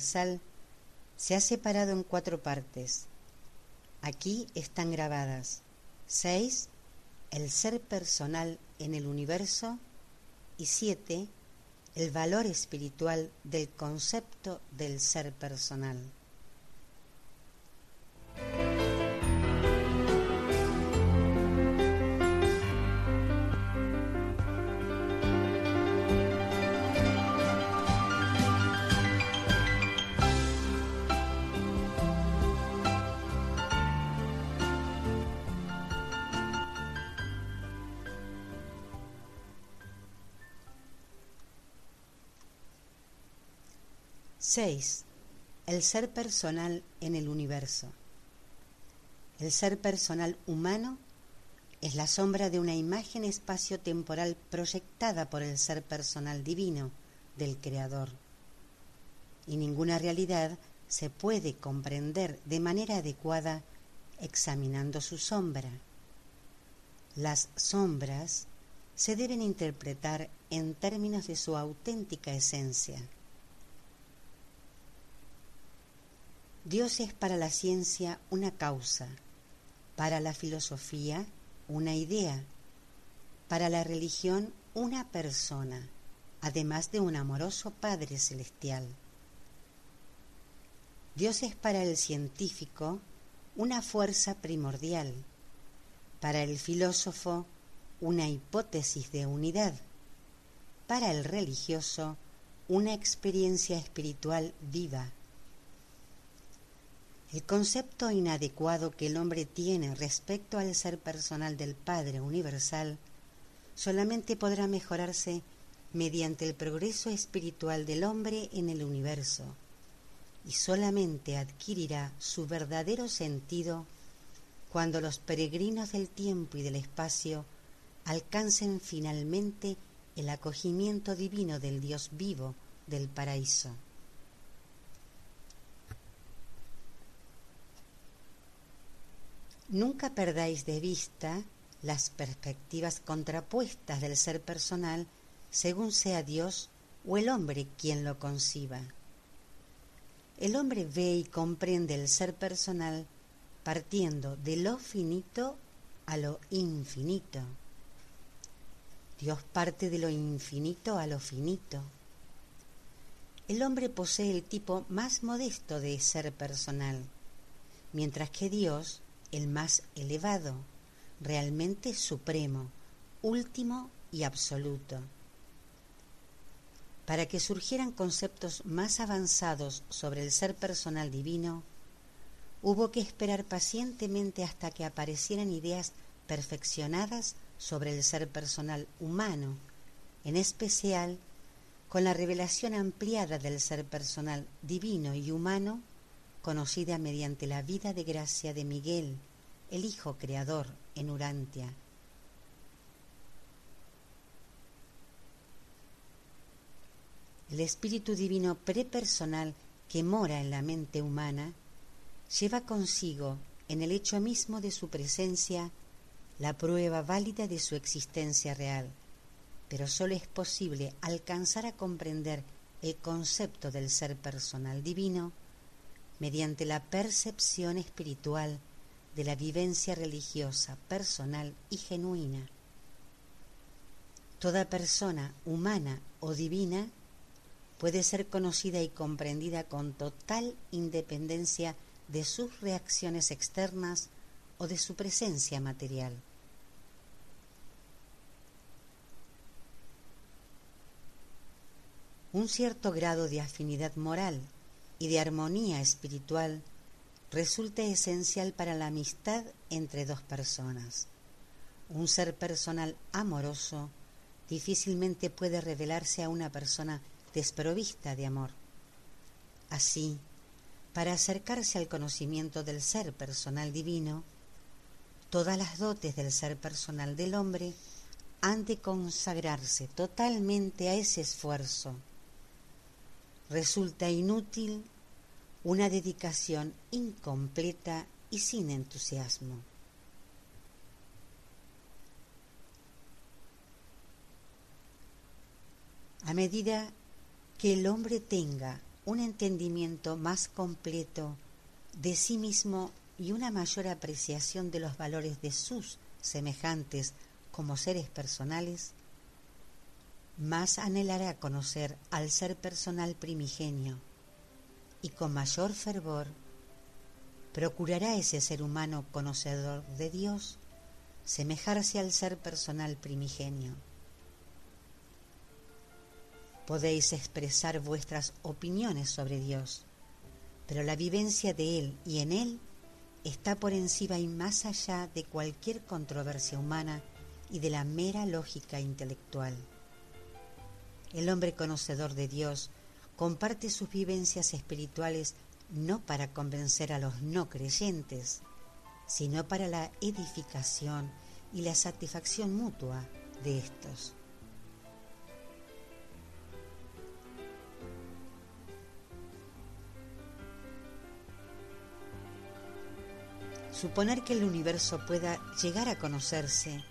Se ha separado en cuatro partes. Aquí están grabadas. Seis, el ser personal en el universo. Y siete, el valor espiritual del concepto del ser personal. 6. El ser personal en el universo. El ser personal humano es la sombra de una imagen espacio-temporal proyectada por el ser personal divino del Creador. Y ninguna realidad se puede comprender de manera adecuada examinando su sombra. Las sombras se deben interpretar en términos de su auténtica esencia Dios es para la ciencia una causa, para la filosofía una idea, para la religión una persona, además de un amoroso Padre Celestial. Dios es para el científico una fuerza primordial, para el filósofo una hipótesis de unidad, para el religioso una experiencia espiritual viva el concepto inadecuado que el hombre tiene respecto al ser personal del Padre Universal solamente podrá mejorarse mediante el progreso espiritual del hombre en el universo y solamente adquirirá su verdadero sentido cuando los peregrinos del tiempo y del espacio alcancen finalmente el acogimiento divino del Dios vivo del paraíso. Nunca perdáis de vista las perspectivas contrapuestas del ser personal según sea Dios o el hombre quien lo conciba. El hombre ve y comprende el ser personal partiendo de lo finito a lo infinito. Dios parte de lo infinito a lo finito. El hombre posee el tipo más modesto de ser personal, mientras que Dios el más elevado, realmente supremo, último y absoluto. Para que surgieran conceptos más avanzados sobre el ser personal divino, hubo que esperar pacientemente hasta que aparecieran ideas perfeccionadas sobre el ser personal humano, en especial con la revelación ampliada del ser personal divino y humano conocida mediante la vida de gracia de Miguel, el Hijo Creador, en Urantia. El Espíritu Divino prepersonal que mora en la mente humana lleva consigo, en el hecho mismo de su presencia, la prueba válida de su existencia real, pero sólo es posible alcanzar a comprender el concepto del ser personal divino mediante la percepción espiritual de la vivencia religiosa personal y genuina. Toda persona humana o divina puede ser conocida y comprendida con total independencia de sus reacciones externas o de su presencia material. Un cierto grado de afinidad moral y de armonía espiritual resulta esencial para la amistad entre dos personas. Un ser personal amoroso difícilmente puede revelarse a una persona desprovista de amor. Así, para acercarse al conocimiento del ser personal divino, todas las dotes del ser personal del hombre han de consagrarse totalmente a ese esfuerzo. Resulta inútil una dedicación incompleta y sin entusiasmo. A medida que el hombre tenga un entendimiento más completo de sí mismo y una mayor apreciación de los valores de sus semejantes como seres personales, más anhelará conocer al ser personal primigenio y con mayor fervor procurará ese ser humano conocedor de Dios semejarse al ser personal primigenio. Podéis expresar vuestras opiniones sobre Dios, pero la vivencia de Él y en Él está por encima y más allá de cualquier controversia humana y de la mera lógica intelectual. El hombre conocedor de Dios comparte sus vivencias espirituales no para convencer a los no creyentes, sino para la edificación y la satisfacción mutua de estos. Suponer que el universo pueda llegar a conocerse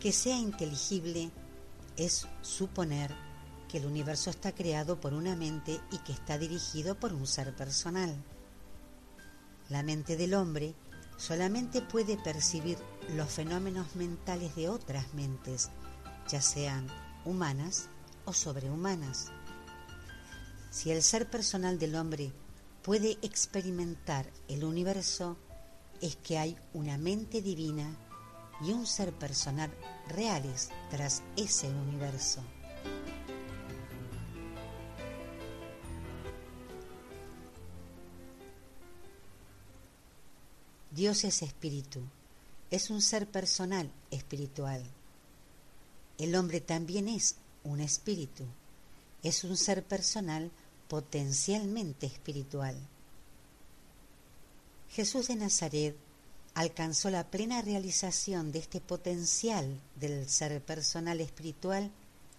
que sea inteligible es suponer que el universo está creado por una mente y que está dirigido por un ser personal. La mente del hombre solamente puede percibir los fenómenos mentales de otras mentes, ya sean humanas o sobrehumanas. Si el ser personal del hombre puede experimentar el universo, es que hay una mente divina y un ser personal reales tras ese universo. Dios es espíritu, es un ser personal espiritual. El hombre también es un espíritu, es un ser personal potencialmente espiritual. Jesús de Nazaret alcanzó la plena realización de este potencial del ser personal espiritual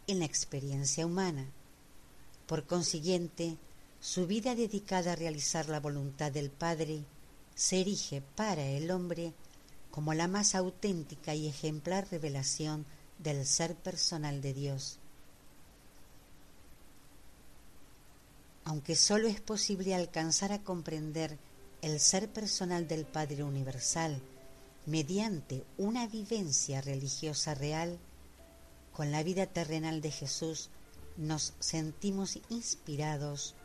en la experiencia humana. Por consiguiente, su vida dedicada a realizar la voluntad del Padre se erige para el hombre como la más auténtica y ejemplar revelación del ser personal de Dios. Aunque sólo es posible alcanzar a comprender el ser personal del Padre Universal mediante una vivencia religiosa real, con la vida terrenal de Jesús nos sentimos inspirados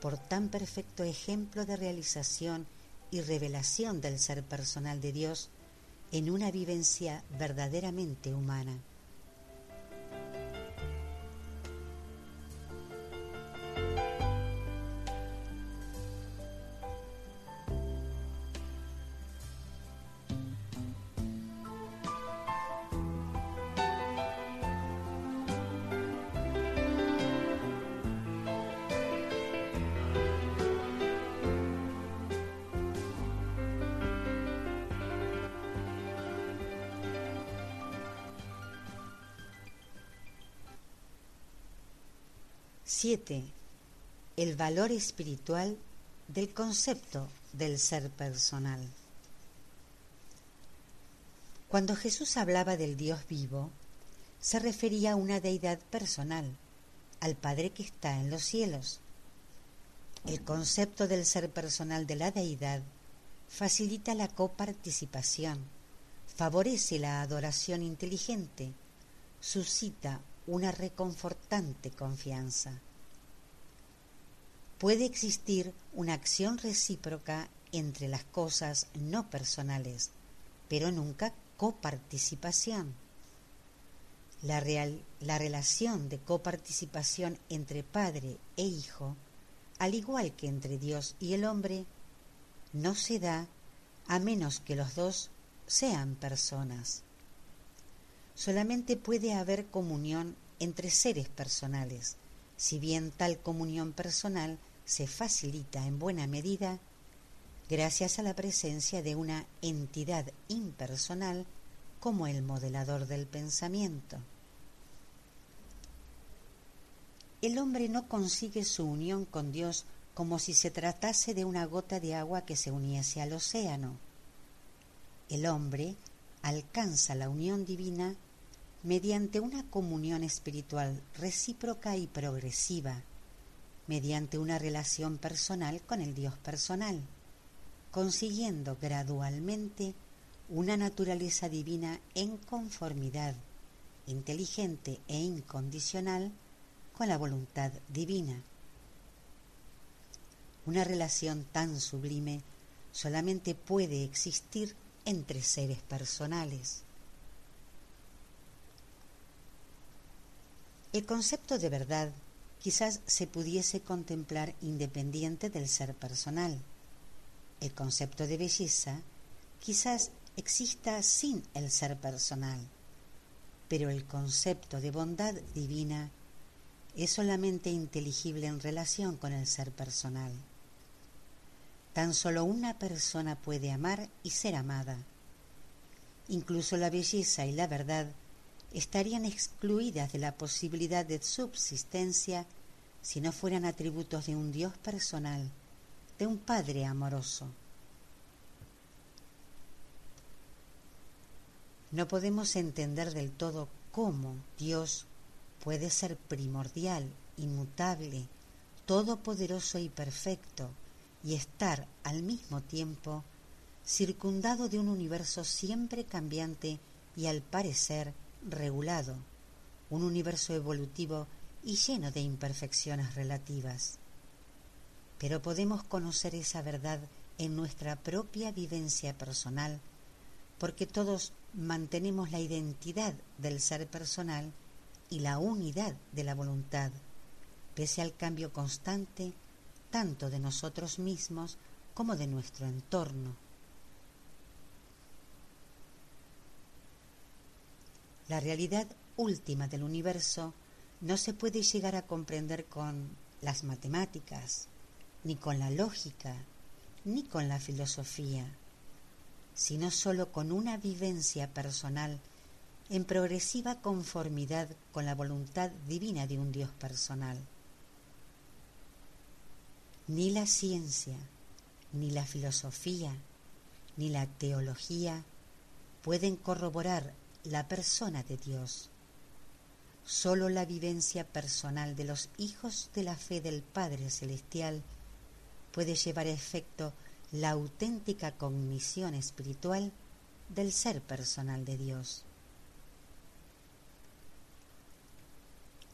por tan perfecto ejemplo de realización y revelación del ser personal de Dios en una vivencia verdaderamente humana. 7. El valor espiritual del concepto del ser personal. Cuando Jesús hablaba del Dios vivo, se refería a una deidad personal, al Padre que está en los cielos. El concepto del ser personal de la deidad facilita la coparticipación, favorece la adoración inteligente, suscita una reconfortante confianza puede existir una acción recíproca entre las cosas no personales, pero nunca coparticipación. La, real, la relación de coparticipación entre padre e hijo al igual que entre Dios y el hombre, no se da a menos que los dos sean personas. Solamente puede haber comunión entre seres personales, si bien tal comunión personal se facilita en buena medida gracias a la presencia de una entidad impersonal como el modelador del pensamiento. El hombre no consigue su unión con Dios como si se tratase de una gota de agua que se uniese al océano. El hombre alcanza la unión divina mediante una comunión espiritual recíproca y progresiva, mediante una relación personal con el Dios personal, consiguiendo gradualmente una naturaleza divina en conformidad, inteligente e incondicional con la voluntad divina. Una relación tan sublime solamente puede existir entre seres personales. El concepto de verdad quizás se pudiese contemplar independiente del ser personal. El concepto de belleza quizás exista sin el ser personal, pero el concepto de bondad divina es solamente inteligible en relación con el ser personal. Tan solo una persona puede amar y ser amada. Incluso la belleza y la verdad estarían excluidas de la posibilidad de subsistencia si no fueran atributos de un Dios personal, de un Padre amoroso. No podemos entender del todo cómo Dios puede ser primordial, inmutable, todopoderoso y perfecto, y estar al mismo tiempo circundado de un universo siempre cambiante y al parecer regulado, un universo evolutivo y lleno de imperfecciones relativas. Pero podemos conocer esa verdad en nuestra propia vivencia personal, porque todos mantenemos la identidad del ser personal y la unidad de la voluntad, pese al cambio constante tanto de nosotros mismos como de nuestro entorno. La realidad última del universo no se puede llegar a comprender con las matemáticas, ni con la lógica, ni con la filosofía, sino sólo con una vivencia personal en progresiva conformidad con la voluntad divina de un Dios personal. Ni la ciencia, ni la filosofía, ni la teología pueden corroborar la persona de Dios. Solo la vivencia personal de los hijos de la fe del Padre Celestial puede llevar a efecto la auténtica cognición espiritual del ser personal de Dios.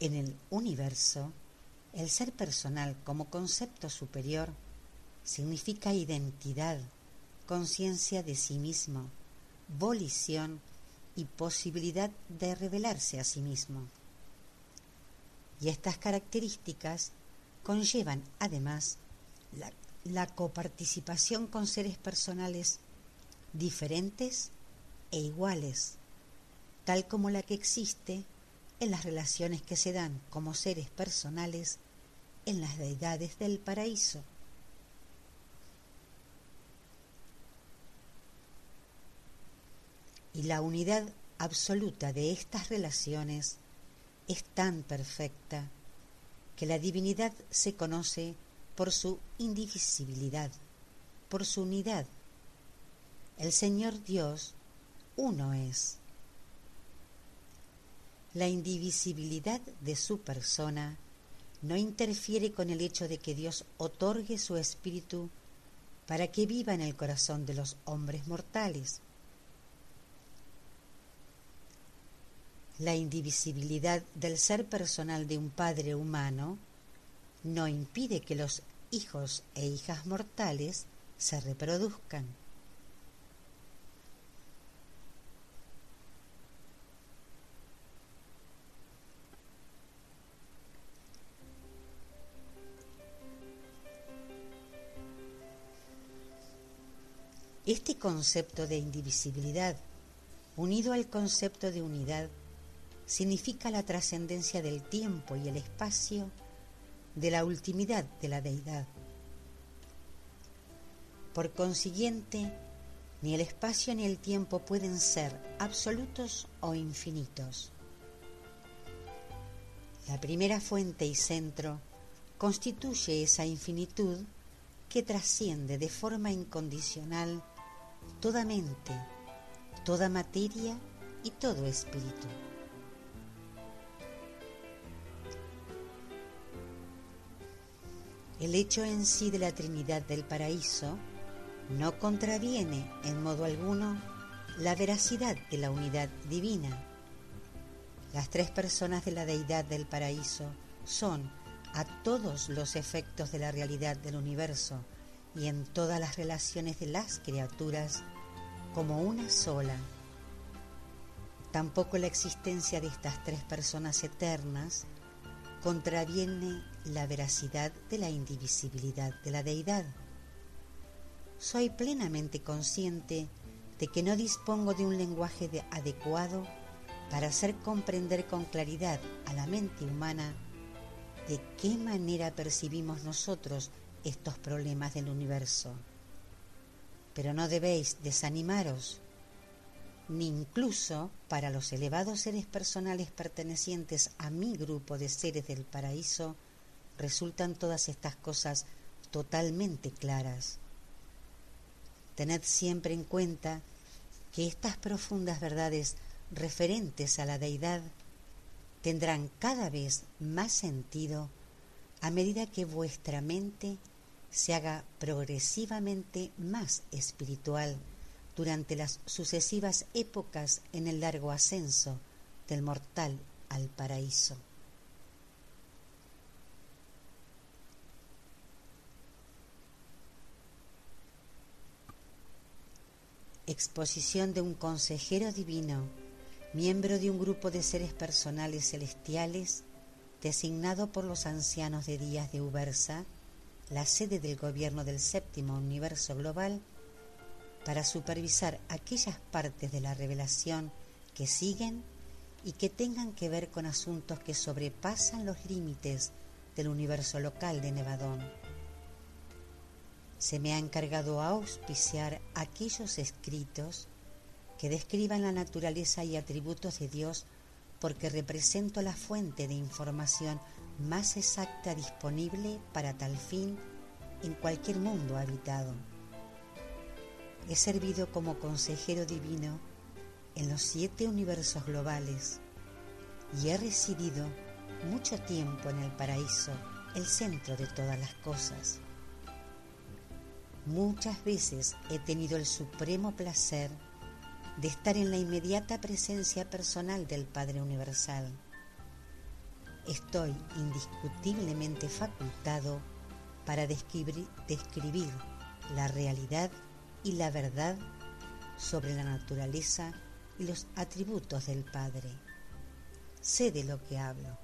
En el universo, el ser personal como concepto superior significa identidad, conciencia de sí mismo, volición y posibilidad de revelarse a sí mismo. Y estas características conllevan además la, coparticipación con seres personales diferentes e iguales, tal como la que existe en las relaciones que se dan como seres personales en las deidades del paraíso. Y la unidad absoluta de estas relaciones es tan perfecta que la divinidad se conoce por su indivisibilidad, por su unidad. El Señor Dios uno es. La indivisibilidad de su persona no interfiere con el hecho de que Dios otorgue su espíritu para que viva en el corazón de los hombres mortales. la indivisibilidad del ser personal de un padre humano no impide que los hijos e hijas mortales se reproduzcan. Este concepto de indivisibilidad, unido al concepto de unidad, significa la trascendencia del tiempo y el espacio de la ultimidad de la deidad. Por consiguiente, ni el espacio ni el tiempo pueden ser absolutos o infinitos. La primera fuente y centro constituye esa infinitud que trasciende de forma incondicional toda mente, toda materia y todo espíritu. El hecho en sí de la Trinidad del Paraíso no contraviene en modo alguno la veracidad de la unidad divina. Las tres personas de la deidad del paraíso son a todos los efectos de la realidad del universo y en todas las relaciones de las criaturas como una sola. Tampoco la existencia de estas tres personas eternas contraviene la veracidad de la indivisibilidad de la deidad soy plenamente consciente de que no dispongo de un lenguaje adecuado para hacer comprender con claridad a la mente humana de qué manera percibimos nosotros estos problemas del universo. Pero no debéis desanimaros, ni incluso para los elevados seres personales pertenecientes a mi grupo de seres del paraíso, resultan todas estas cosas totalmente claras. Tened siempre en cuenta que estas profundas verdades referentes a la deidad tendrán cada vez más sentido a medida que vuestra mente se haga progresivamente más espiritual durante las sucesivas épocas en el largo ascenso del mortal al paraíso. exposición de un consejero divino, miembro de un grupo de seres personales celestiales, designado por los ancianos de Días de Ubersa, la sede del gobierno del séptimo universo global, para supervisar aquellas partes de la revelación que siguen y que tengan que ver con asuntos que sobrepasan los límites del universo local de Nevadón se me ha encargado auspiciar aquellos escritos que describan la naturaleza y atributos de Dios porque represento la fuente de información más exacta disponible para tal fin en cualquier mundo habitado. He servido como consejero divino en los siete universos globales y he residido mucho tiempo en el paraíso, el centro de todas las cosas. Muchas veces he tenido el supremo placer de estar en la inmediata presencia personal del Padre Universal. Estoy indiscutiblemente facultado para describir, describir la realidad y la verdad sobre la naturaleza y los atributos del Padre. Sé de lo que hablo.